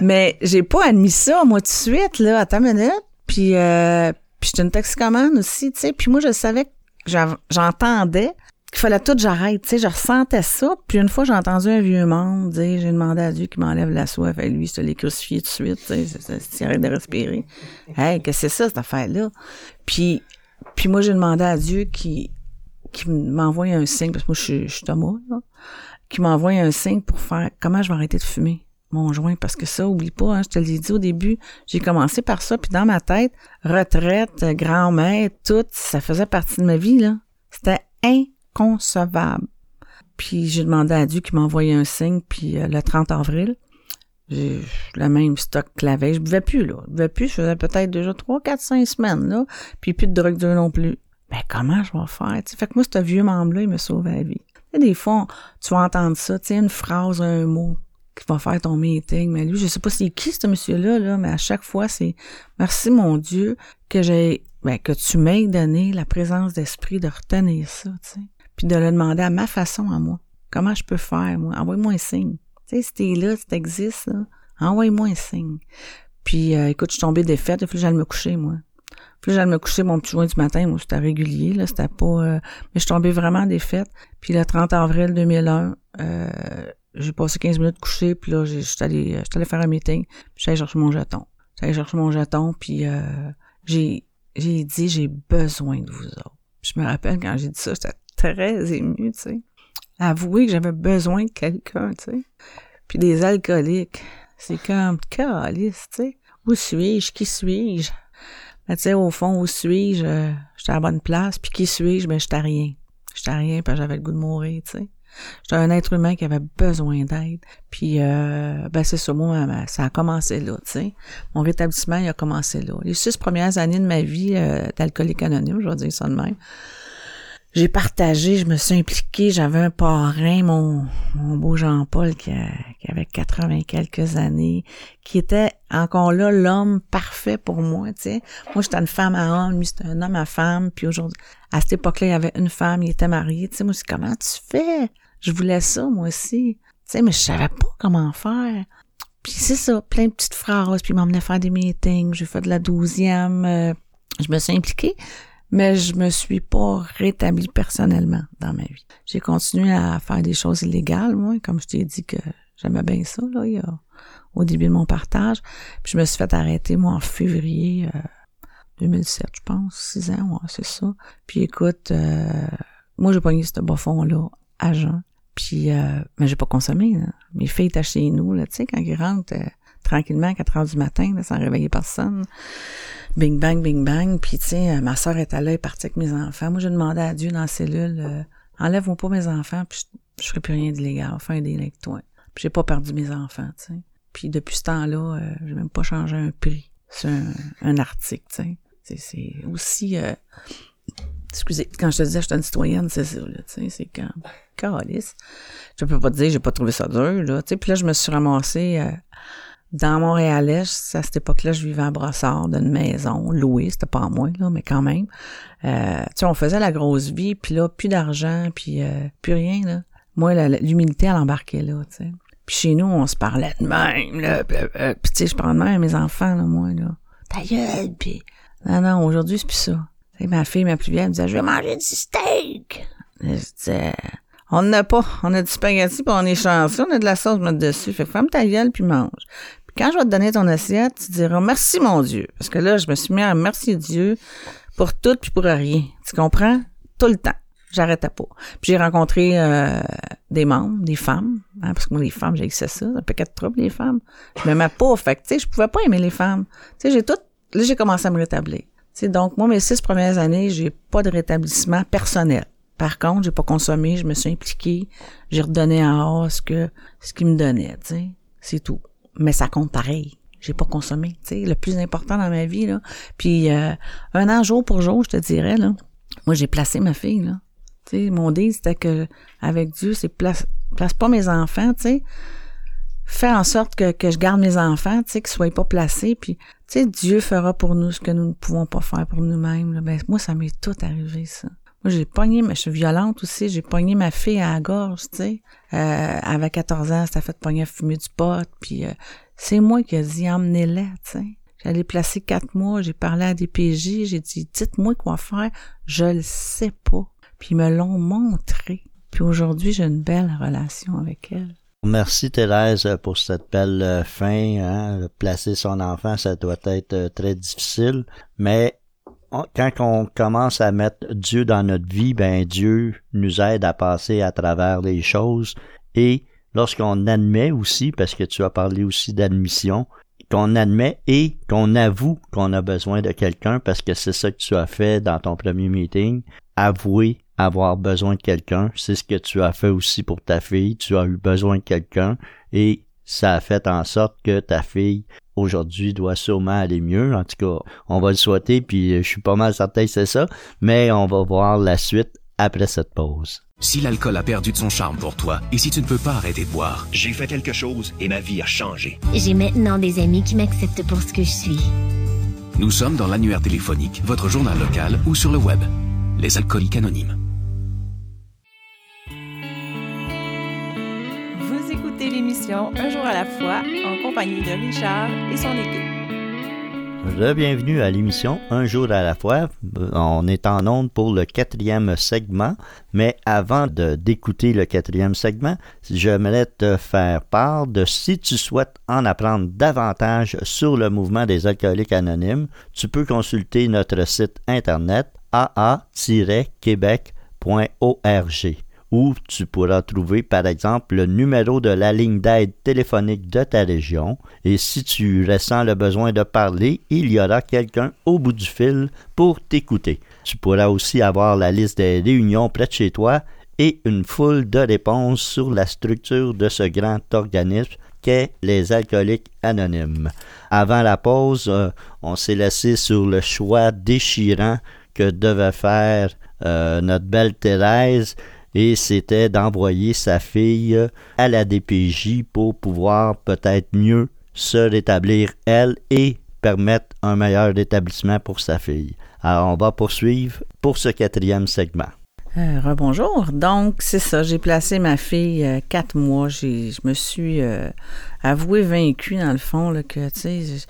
Mais j'ai pas admis ça, moi, tout de suite, là, à ta minute. Puis, euh, puis j'étais une toxicomane aussi, tu sais. Puis moi, je savais que j'entendais qu'il fallait tout j'arrête, tu sais. Je ressentais ça. Puis une fois, j'ai entendu un vieux monde dire, j'ai demandé à Dieu qu'il m'enlève la soif. Et lui, je les crucifié tout de suite, tu sais. arrête de respirer. Hey, que c'est ça, cette affaire-là? Puis, puis moi, j'ai demandé à Dieu qu'il qui m'envoie un signe, parce que moi, je suis, je Thomas, qui m'envoie un signe pour faire comment je vais arrêter de fumer mon joint? Parce que ça oublie pas hein, je te l'ai dit au début j'ai commencé par ça puis dans ma tête retraite grand-mère tout ça faisait partie de ma vie là. C'était inconcevable. Puis j'ai demandé à Dieu qu'il m'envoyait un signe puis euh, le 30 avril j'ai le même stock que la veille je buvais plus là. Je buvais plus je faisais peut-être déjà 3 4 5 semaines là puis plus de drogue dure non plus mais comment je vais faire tu fait que moi ce vieux membre là il me sauvait la vie des fois tu vas entendre ça tu une phrase un mot qui va faire ton meeting. Mais lui, je sais pas c'est qui ce monsieur-là, là, mais à chaque fois, c'est merci mon Dieu que j'ai ben, que tu m'aies donné la présence d'esprit de retenir ça, tu sais. Puis de le demander à ma façon à moi. Comment je peux faire, moi? Envoie-moi un signe. Tu sais, si t'es là, si t'existes, envoie-moi un signe. Puis euh, écoute, je suis tombée défaite, il faut que j'aille me coucher, moi. Puis j'allais me coucher mon petit joint du matin, moi, c'était régulier, là, c'était pas... Euh, mais je tombée vraiment défaite. Puis le 30 avril 2001, euh, j'ai passé 15 minutes couché, puis là, j'étais allé, allé faire un meeting, puis j'allais chercher mon jeton. J'allais chercher mon jeton, puis euh, j'ai, j'ai dit, j'ai besoin de vous autres. je me rappelle, quand j'ai dit ça, j'étais très émue, tu sais. Avouer que j'avais besoin de quelqu'un, tu sais. Puis des alcooliques, c'est comme, calice, tu sais. Où suis-je? Qui suis-je? Tu sais, au fond, où suis-je? J'étais à la bonne place. Puis qui suis-je? Ben, j'étais rien. J'étais rien, parce que j'avais le goût de mourir, tu sais. J'étais un être humain qui avait besoin d'aide. Puis, euh, ben c'est ça, moi, ça a commencé là, tu sais. Mon rétablissement, il a commencé là. Les six premières années de ma vie euh, d'alcoolique anonyme, je vais dire ça de même, j'ai partagé, je me suis impliquée, j'avais un parrain, mon, mon beau Jean-Paul qui, qui, avait 80 quelques années, qui était encore là l'homme parfait pour moi, tu sais. Moi, j'étais une femme à homme, lui, c'était un homme à femme, puis aujourd'hui, à cette époque-là, il y avait une femme, il était marié, tu sais. Moi, je comment tu fais? Je voulais ça, moi aussi. Tu sais, mais je savais pas comment faire. Puis c'est ça, plein de petites phrases, puis il m'emmenait faire des meetings, j'ai fait de la douzième, euh, je me suis impliquée, mais je me suis pas rétablie personnellement dans ma vie. J'ai continué à faire des choses illégales, moi, comme je t'ai dit que j'aimais bien ça, là, il y a, au début de mon partage. Puis je me suis fait arrêter, moi, en février euh, 2007, je pense, six ans, ouais, c'est ça. Puis écoute, euh, moi, j'ai pogné ce bas fond-là à Puis, euh, mais j'ai pas consommé. Là. Mes filles étaient chez nous, là, tu sais, quand ils rentrent, euh, tranquillement à 4 heures du matin, là, sans réveiller personne. Bing bang, bing bang. Puis, tu sais, ma soeur est allée, elle partie avec mes enfants. Moi, j'ai demandé à Dieu dans la cellule, euh, enlève-moi pas mes enfants, puis je, ferai plus rien d'illégal. Enfin, deal avec toi. Puis j'ai pas perdu mes enfants, tu sais. Puis depuis ce temps-là, euh, j'ai même pas changé un prix sur un, article, tu sais. C'est, aussi... Euh, excusez, quand je te disais je suis une citoyenne, c'est ça, là, tu sais, c'est quand... Calice. Je peux pas te dire, j'ai pas trouvé ça dur, là, tu sais. Puis là, je me suis ramassée euh, dans Montréal-Est. À cette époque-là, je vivais à Brossard, d'une maison louée, c'était pas à moi, là, mais quand même. Euh, tu sais, on faisait la grosse vie, puis là, plus d'argent, puis euh, plus rien, là. Moi, l'humilité, elle embarquait là, tu sais. Puis chez nous, on se parlait de même, là. Puis, euh, puis tu sais, je parle de même à mes enfants, là, moi, là. Ta gueule, puis... Non, non, aujourd'hui, c'est plus ça. Tu sais, ma fille, ma plus vieille, elle me disait, je vais manger du steak. Je disais, on n'a pas. On a du spaghetti, puis on est chanceux, on a de la sauce mettre dessus. Fait que ferme ta gueule, puis mange. Puis quand je vais te donner ton assiette, tu diras, merci, mon Dieu. Parce que là, je me suis mis à remercier Dieu pour tout, puis pour rien. Tu comprends? Tout le temps. J'arrêtais pas. Puis j'ai rencontré euh, des membres, des femmes, hein, parce que moi, les femmes, j'ai ça, ça, paquet de troubles, les femmes. Je m'aimais pas, fait que, tu sais, je pouvais pas aimer les femmes. Tu sais, j'ai tout, là, j'ai commencé à me rétablir. Tu sais, donc, moi, mes six premières années, j'ai pas de rétablissement personnel. Par contre, j'ai pas consommé, je me suis impliquée, j'ai redonné en haut ce que, ce qui me donnait, tu sais. C'est tout. Mais ça compte pareil. J'ai pas consommé, tu sais, le plus important dans ma vie, là. Puis, euh, un an jour pour jour, je te dirais, là. Moi, j'ai placé ma fille, là. Tu sais, mon deal, c'était que, avec Dieu, c'est place, place pas mes enfants, tu sais. Fais en sorte que, que je garde mes enfants, tu sais, qu'ils soient pas placés, puis, tu sais, Dieu fera pour nous ce que nous ne pouvons pas faire pour nous-mêmes. Ben, moi, ça m'est tout arrivé, ça. J'ai pogné, mais je suis violente aussi, j'ai pogné ma fille à la gorge, tu sais. Euh, avec 14 ans, c'était fait pogner à fumer du pot, puis euh, c'est moi qui ai dit, emmenez-la, tu sais. J'allais placer quatre mois, j'ai parlé à des PJ, j'ai dit, dites-moi quoi faire, je le sais pas. Puis ils me l'ont montré. Puis aujourd'hui, j'ai une belle relation avec elle. Merci Thérèse pour cette belle euh, fin. Hein. Placer son enfant, ça doit être euh, très difficile, mais quand on commence à mettre Dieu dans notre vie, ben Dieu nous aide à passer à travers les choses. Et lorsqu'on admet aussi, parce que tu as parlé aussi d'admission, qu'on admet et qu'on avoue qu'on a besoin de quelqu'un, parce que c'est ça que tu as fait dans ton premier meeting, avouer avoir besoin de quelqu'un, c'est ce que tu as fait aussi pour ta fille, tu as eu besoin de quelqu'un et ça a fait en sorte que ta fille aujourd'hui doit sûrement aller mieux. En tout cas, on va le souhaiter, puis je suis pas mal certain que c'est ça, mais on va voir la suite après cette pause. Si l'alcool a perdu de son charme pour toi et si tu ne peux pas arrêter de boire, J'ai fait quelque chose et ma vie a changé. J'ai maintenant des amis qui m'acceptent pour ce que je suis. nous sommes dans l'annuaire téléphonique, votre journal local ou sur le web. Les alcooliques anonymes. Écoutez l'émission Un jour à la fois en compagnie de Richard et son équipe. Bienvenue à l'émission Un jour à la fois. On est en onde pour le quatrième segment, mais avant d'écouter le quatrième segment, j'aimerais te faire part de si tu souhaites en apprendre davantage sur le mouvement des alcooliques anonymes, tu peux consulter notre site internet aa-québec.org où tu pourras trouver par exemple le numéro de la ligne d'aide téléphonique de ta région et si tu ressens le besoin de parler, il y aura quelqu'un au bout du fil pour t'écouter. Tu pourras aussi avoir la liste des réunions près de chez toi et une foule de réponses sur la structure de ce grand organisme qu'est les alcooliques anonymes. Avant la pause, euh, on s'est laissé sur le choix déchirant que devait faire euh, notre belle Thérèse et c'était d'envoyer sa fille à la DPJ pour pouvoir peut-être mieux se rétablir elle et permettre un meilleur rétablissement pour sa fille. Alors on va poursuivre pour ce quatrième segment. Euh, rebonjour. Donc, c'est ça. J'ai placé ma fille euh, quatre mois. J'ai, je me suis euh, avouée vaincue, dans le fond, là, que, tu sais, je,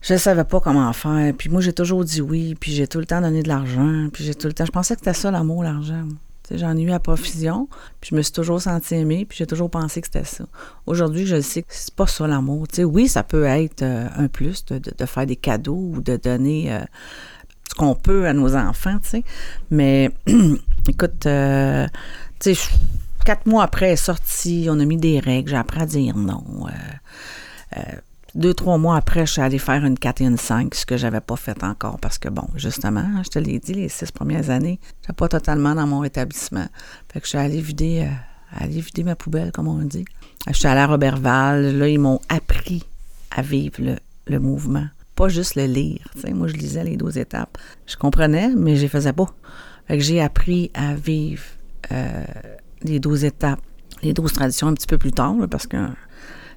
je savais pas comment faire. Puis moi, j'ai toujours dit oui. Puis j'ai tout le temps donné de l'argent. Puis j'ai tout le temps... Je pensais que c'était ça, l'amour, l'argent. J'en ai eu à profusion, puis je me suis toujours sentie aimée, puis j'ai toujours pensé que c'était ça. Aujourd'hui, je sais que c'est pas ça l'amour. Oui, ça peut être euh, un plus de, de- faire des cadeaux ou de donner euh, ce qu'on peut à nos enfants. Mais écoute, euh, quatre mois après, elle est sortie, on a mis des règles, j'ai appris à dire non. Euh, deux, trois mois après, je suis allée faire une 4 et une 5, ce que j'avais pas fait encore parce que, bon, justement, je te l'ai dit, les six premières années, j'étais pas totalement dans mon établissement. Fait que je suis allée vider, euh, aller vider ma poubelle, comme on dit. Je suis allée à Robertval. Là, ils m'ont appris à vivre le, le mouvement. Pas juste le lire. sais Moi, je lisais les 12 étapes. Je comprenais, mais je les faisais pas. Fait que j'ai appris à vivre euh, les 12 étapes, les 12 traditions un petit peu plus tard, parce que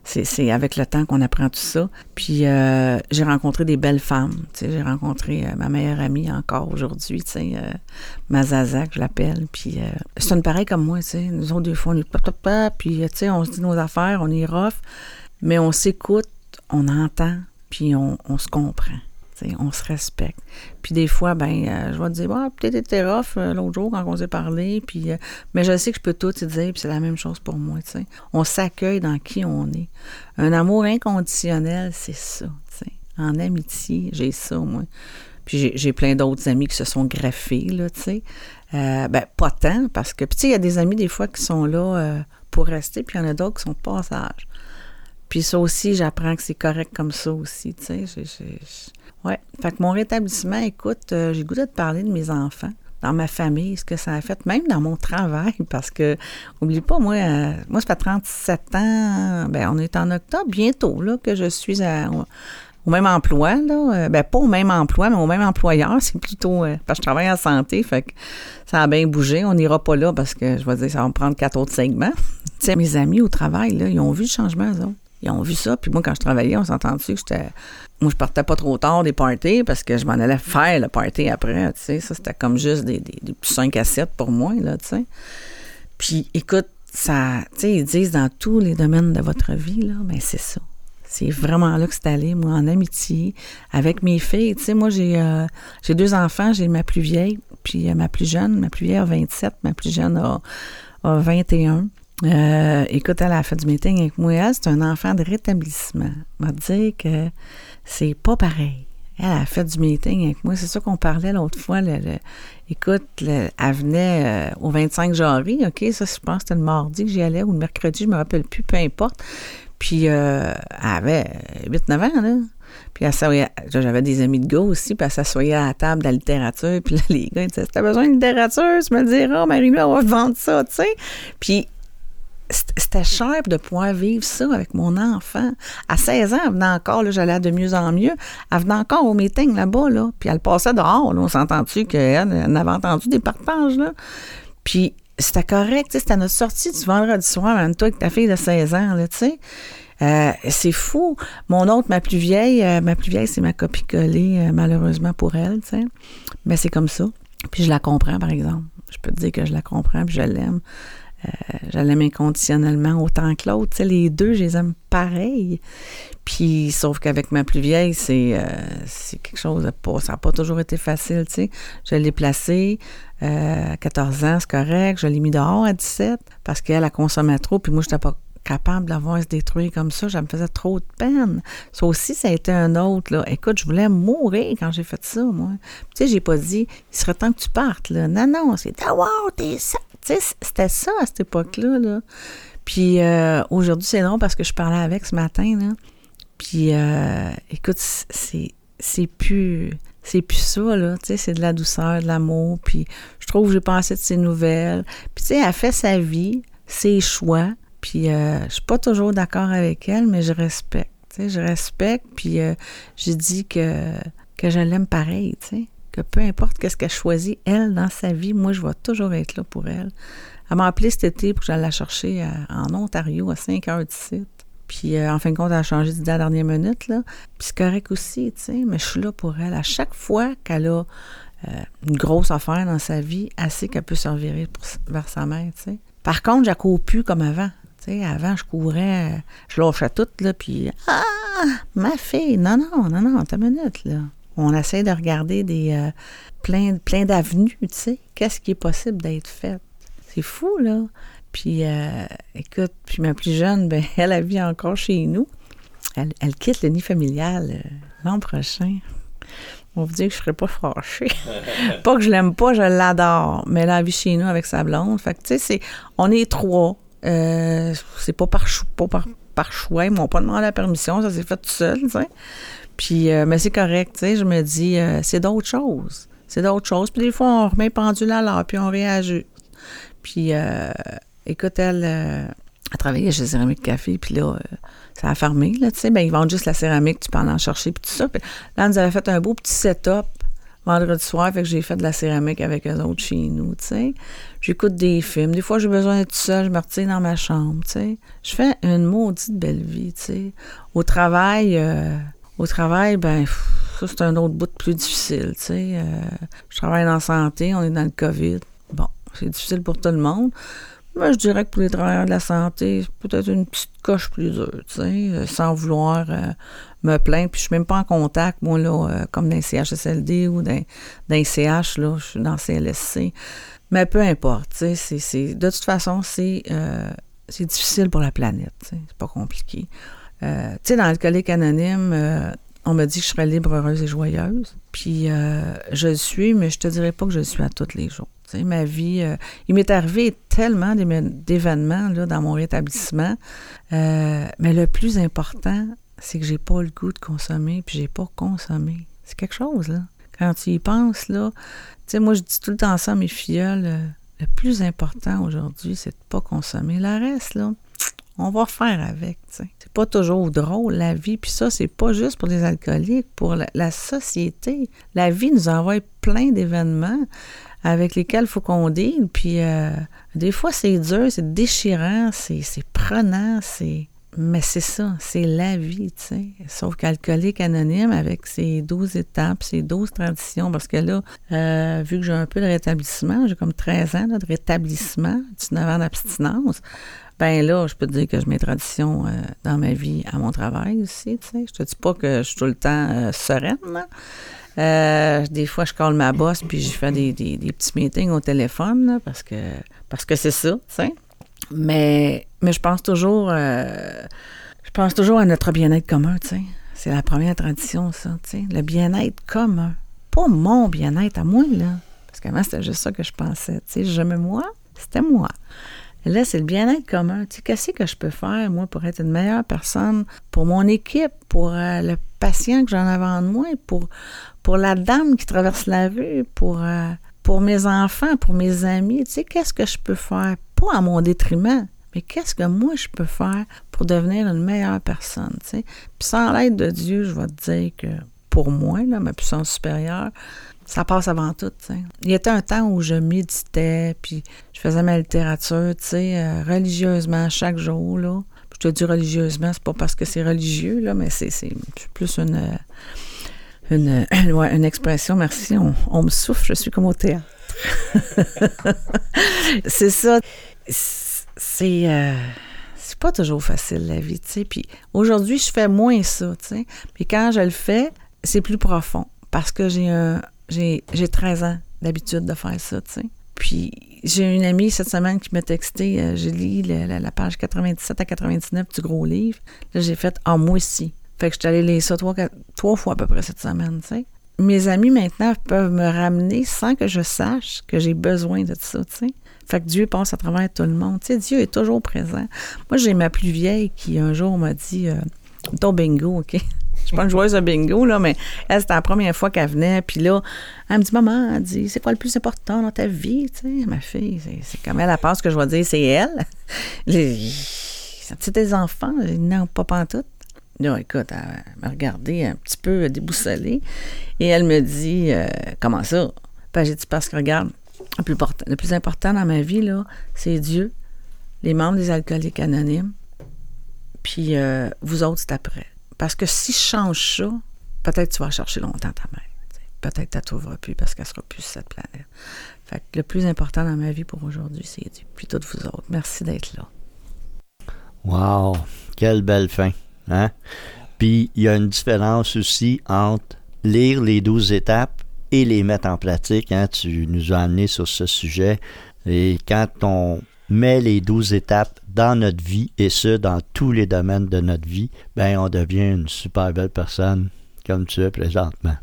c'est avec le temps qu'on apprend tout ça. Puis euh, j'ai rencontré des belles femmes. J'ai rencontré euh, ma meilleure amie encore aujourd'hui, euh, Mazaza, que je l'appelle. Puis euh, c'est une pareille comme moi. sais Nous autres, des fois, on est pop, pop, pop, on se dit nos affaires, on est rough, mais on s'écoute, on entend, puis on, on se comprend on se respecte. Puis des fois, ben, euh, je vais te dire, peut-être été rough euh, l'autre jour quand on s'est parlé, puis, euh, mais je sais que je peux tout te dire, puis c'est la même chose pour moi. On s'accueille dans qui on est. Un amour inconditionnel, c'est ça. En amitié, j'ai ça, moi. Puis j'ai plein d'autres amis qui se sont greffés, là, tu sais. ben, pas tant, parce que, tu sais, il y a des amis, des fois, qui sont là pour rester, puis il y en a d'autres qui sont de passage. Puis ça aussi, j'apprends que c'est correct comme ça aussi, tu sais. Oui. Fait que mon rétablissement, écoute, euh, j'ai goût de parler de mes enfants, dans ma famille, ce que ça a fait, même dans mon travail, parce que, oublie pas, moi, euh, moi, ça fait 37 ans, ben, on est en octobre, bientôt, là, que je suis au même emploi, là. Euh, ben, pas au même emploi, mais au même employeur. C'est plutôt, parce que je travaille en santé, fait que ça a bien bougé. On n'ira pas là parce que, je vais dire, ça va me prendre quatre autres segments. tu sais, mes amis au travail, là, ils ont vu le changement, eux. Ils ont vu ça, puis moi, quand je travaillais, on s'entend dessus que j'étais moi, je partais pas trop tard des parties parce que je m'en allais faire le party après, tu sais. Ça, c'était comme juste des, des, 5 à 7 pour moi, là, tu sais. Puis, écoute, ça, tu sais, ils disent dans tous les domaines de votre vie, là, ben c'est ça. C'est vraiment là que c'est allé, moi, en amitié, avec mes filles. Tu sais, moi, j'ai euh, deux enfants. J'ai ma plus vieille, puis euh, ma plus jeune. Ma plus vieille a 27, ma plus jeune a, a 21. Euh, écoute, elle a fait du meeting avec moi. C'est un enfant de rétablissement. m'a dit que c'est pas pareil. Elle a fait du meeting avec moi. C'est ça qu'on parlait l'autre fois. écoute, elle venait euh, au 25 janvier, OK? Ça, je pense que c'était le mardi que j'y allais ou le mercredi, je me rappelle plus, peu importe. Puis, euh, elle avait 8-9 ans, là. Puis, j'avais des amis de gars aussi, puis elle s'assoyait à la table de la littérature. Puis là, les gars, ils disaient, si t'as besoin de littérature, tu me diras, Marie-Lou, on va vendre ça, tu sais. Puis, c'était cher de pouvoir vivre ça avec mon enfant. À 16 ans, elle venait encore, là, j'allais de mieux en mieux. Elle venait encore au meeting là-bas, là. Puis elle passait dehors, là. On s'entend-tu qu'elle elle avait entendu des partages, là? Puis c'était correct, c'était notre sortie du vendredi soir, même toi avec ta fille de 16 ans, là, tu sais. Euh, c'est fou. Mon autre, ma plus vieille, euh, ma plus vieille, c'est ma copie collée, euh, malheureusement pour elle, tu sais. Mais c'est comme ça. Puis je la comprends, par exemple. Je peux te dire que je la comprends, puis je l'aime. Euh, je l'aime inconditionnellement autant que l'autre. Tu sais, les deux, je les aime pareil. Puis, sauf qu'avec ma plus vieille, c'est euh, quelque chose de pas. Ça n'a pas toujours été facile, tu sais. Je l'ai placée euh, à 14 ans, c'est correct. Je l'ai mis dehors à 17 parce qu'elle a consommé trop. Puis moi, je n'étais pas capable d'avoir se détruire comme ça. Ça me faisait trop de peine. Ça aussi, ça a été un autre. Là. Écoute, je voulais mourir quand j'ai fait ça, moi. Tu sais, j'ai pas dit, il serait temps que tu partes. Là. Non, non, c'est wow, t'es ça c'était ça à cette époque-là. Là. Puis euh, aujourd'hui, c'est drôle parce que je parlais avec ce matin. Là. Puis euh, écoute, c'est, c'est plus. C'est plus ça, là. Tu sais, c'est de la douceur, de l'amour. Puis je trouve que j'ai pensé de ses nouvelles. Puis tu sais, elle fait sa vie, ses choix. Puis euh, je suis pas toujours d'accord avec elle, mais je respecte. Je respecte. Puis j'ai dit que, je l'aime pareil, que peu importe qu'est-ce qu'elle choisit, elle, dans sa vie, moi, je vais toujours être là pour elle. Elle m'a appelé cet été pour que j'aille la chercher en Ontario à 5 heures site. Puis, euh, en fin de compte, elle a changé d'idée à la dernière minute, là. Puis c'est correct aussi, mais je suis là pour elle. À chaque fois qu'elle a euh, une grosse affaire dans sa vie, sait qu'elle peut servir vers sa mère. Par contre, je ne cours plus comme avant. Avant, je courais, je lâchais tout, là, puis « Ah, ma fille! Non, non, non, non, ta minute, là. » On essaie de regarder des euh, plein, plein d'avenues, tu sais. Qu'est-ce qui est possible d'être fait? C'est fou, là. Puis, euh, écoute, puis ma plus jeune, ben, elle, a vit encore chez nous. Elle, quitte le nid familial euh, l'an prochain. On va vous dire que je ne serais pas fâchée. pas que je l'aime pas, je l'adore. Mais elle a vie chez nous avec sa blonde. Fait que, tu sais, on est trois. C'est pas par, choix. Ils m'ont pas demandé la permission, ça s'est fait tout seul. Puis, euh, mais c'est correct, tu sais. Je me dis, euh, c'est d'autres choses. C'est d'autres choses. Puis des fois, on remet pendule à l'heure, puis on réagit. Puis, euh, écoute, elle, euh, elle travaillait chez Céramique Café, puis là, euh, ça a fermé, là, tu sais. Ben, ils vendent juste la céramique, tu peux en, en chercher, puis tout ça. Puis là, elle nous avait fait un beau petit setup vendredi soir, fait que j'ai fait de la céramique avec eux autres chez nous, tu sais. J'écoute des films. Des fois, j'ai besoin d'être seule, je me retire dans ma chambre, tu sais. Je fais une maudite belle vie, tu sais. Au travail, euh, au travail, ben, ça, c'est un autre bout plus difficile, tu sais. Euh, je travaille dans la santé, on est dans le COVID. Bon, c'est difficile pour tout le monde. Mais je dirais que pour les travailleurs de la santé, c'est peut-être une petite coche plus dure, tu sais, euh, sans vouloir euh, me plaindre. Puis je suis même pas en contact, moi, là, euh, comme les CHSLD ou les CH, là, je suis dans CLSC. Mais peu importe, tu sais, c'est- de toute façon, c'est, euh, difficile pour la planète, tu sais, c'est pas compliqué. Tu sais, dans Alcoolique Anonyme, on me dit que je serais libre, heureuse et joyeuse. Puis je le suis, mais je te dirais pas que je le suis à tous les jours. Tu sais, ma vie, euh, il m'est arrivé tellement d'événements dans mon rétablissement, euh, mais le plus important, c'est que j'ai pas le goût de consommer, puis j'ai pas consommé. C'est quelque chose, là. Quand tu y penses, là, tu sais, moi, je dis tout le temps ça à mes filles, le plus important aujourd'hui, c'est de pas consommer. Le reste, là, on va faire avec, tu sais. C'est pas toujours drôle, la vie. Puis ça, c'est pas juste pour les alcooliques, pour la, la société. La vie nous envoie plein d'événements avec lesquels il faut qu'on deal. Puis euh, des fois, c'est dur, c'est déchirant, c'est prenant, c'est... Mais c'est ça, c'est la vie, tu sais. Sauf qu'alcoolique anonyme, avec ses 12 étapes, ses 12 traditions, parce que là, euh, vu que j'ai un peu de rétablissement, j'ai comme 13 ans là, de rétablissement, 19 ans d'abstinence, ben là, je peux te dire que j'ai mes traditions euh, dans ma vie, à mon travail aussi, tu sais. Je te dis pas que je suis tout le temps euh, sereine, là. Euh, des fois, je colle ma bosse, puis je fais des, des, petits meetings au téléphone, là, parce que parce que c'est ça, tu. Mais, mais je pense toujours euh, je pense toujours à notre bien-être commun, tu. C'est la première tradition, ça. Le bien-être commun. Pas mon bien-être à moi, là. Parce qu'avant, c'était juste ça que je pensais. Tu sais, j'aimais moi, c'était moi. Là, c'est le bien-être commun. Tu sais, qu'est-ce que je peux faire, moi, pour être une meilleure personne, pour mon équipe, pour euh, le patient que j'en avant de moi, pour, pour la dame qui traverse la rue, pour, euh, pour mes enfants, pour mes amis? Tu sais, qu'est-ce que je peux faire? Pas à mon détriment, mais qu'est-ce que moi je peux faire pour devenir une meilleure personne, tu sais? Puis sans l'aide de Dieu, je vais te dire que pour moi, là, ma puissance supérieure, ça passe avant tout. Il y était un temps où je méditais, puis je faisais ma littérature, tu sais, euh, religieusement chaque jour, là. Puis je te dis religieusement, c'est pas parce que c'est religieux, là, mais c'est, plus une, euh, une, ouais, une expression, merci, on, me souffle, je suis comme au théâtre. c'est ça. C'est... euh, c'est pas toujours facile, la vie, tu sais. Puis aujourd'hui, je fais moins ça, tu sais. Puis quand je le fais, c'est plus profond. Parce que j'ai un... J'ai, j'ai 13 ans d'habitude de faire ça, tu sais. Puis j'ai une amie cette semaine qui m'a texté, euh, j'ai lu la, page 97 à 99 du gros livre. Là, j'ai fait « Ah, moi aussi ». Fait que je suis allée lire ça trois, trois fois à peu près cette semaine, tu sais. Mes amis maintenant peuvent me ramener sans que je sache que j'ai besoin de ça, tu sais. Fait que Dieu passe à travers tout le monde. Tu sais, Dieu est toujours présent. Moi, j'ai ma plus vieille qui un jour m'a dit euh, ton bingo, OK? Je suis pas une joueuse de bingo, là, mais elle, c'était la première fois qu'elle venait. Puis là, elle me dit Maman, elle dit, c'est quoi le plus important dans ta vie? Tu sais, ma fille, c'est, comme elle, elle pense que je vais dire c'est elle. C'est tes enfants? Non, pas pantoute. Là, écoute, elle m'a regardé un petit peu déboussolée et elle me dit euh, Comment ça? Ben, j'ai dit Parce que regarde, le plus, important, le plus important dans ma vie, là, c'est Dieu, les membres des alcooliques anonymes, puis euh, vous autres, c'est après. Parce que si je change ça, peut-être tu vas chercher longtemps ta mère. Peut-être tu ne trouveras plus parce qu'elle sera plus sur cette planète. Fait que le plus important dans ma vie pour aujourd'hui, c'est. Puis toutes vous autres. Merci d'être là. Wow, quelle belle fin. Hein? Puis il y a une différence aussi entre lire les douze étapes et les mettre en pratique. Hein? Tu nous as amené sur ce sujet. Et quand on met les douze étapes dans notre vie, et ce, dans tous les domaines de notre vie, ben on devient une super belle personne, comme tu es présentement.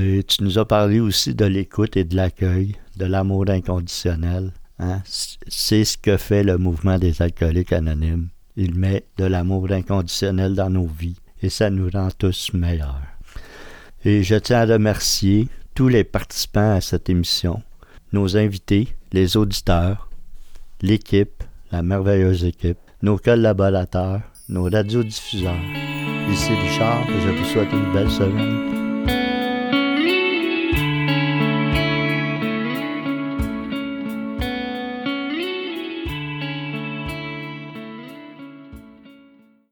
Et tu nous as parlé aussi de l'écoute et de l'accueil, de l'amour inconditionnel. Hein? C'est ce que fait le mouvement des alcooliques anonymes. Il met de l'amour inconditionnel dans nos vies et ça nous rend tous meilleurs. Et je tiens à remercier tous les participants à cette émission, nos invités, les auditeurs, l'équipe, la merveilleuse équipe, nos collaborateurs, nos radiodiffuseurs. Ici Richard et je vous souhaite une belle semaine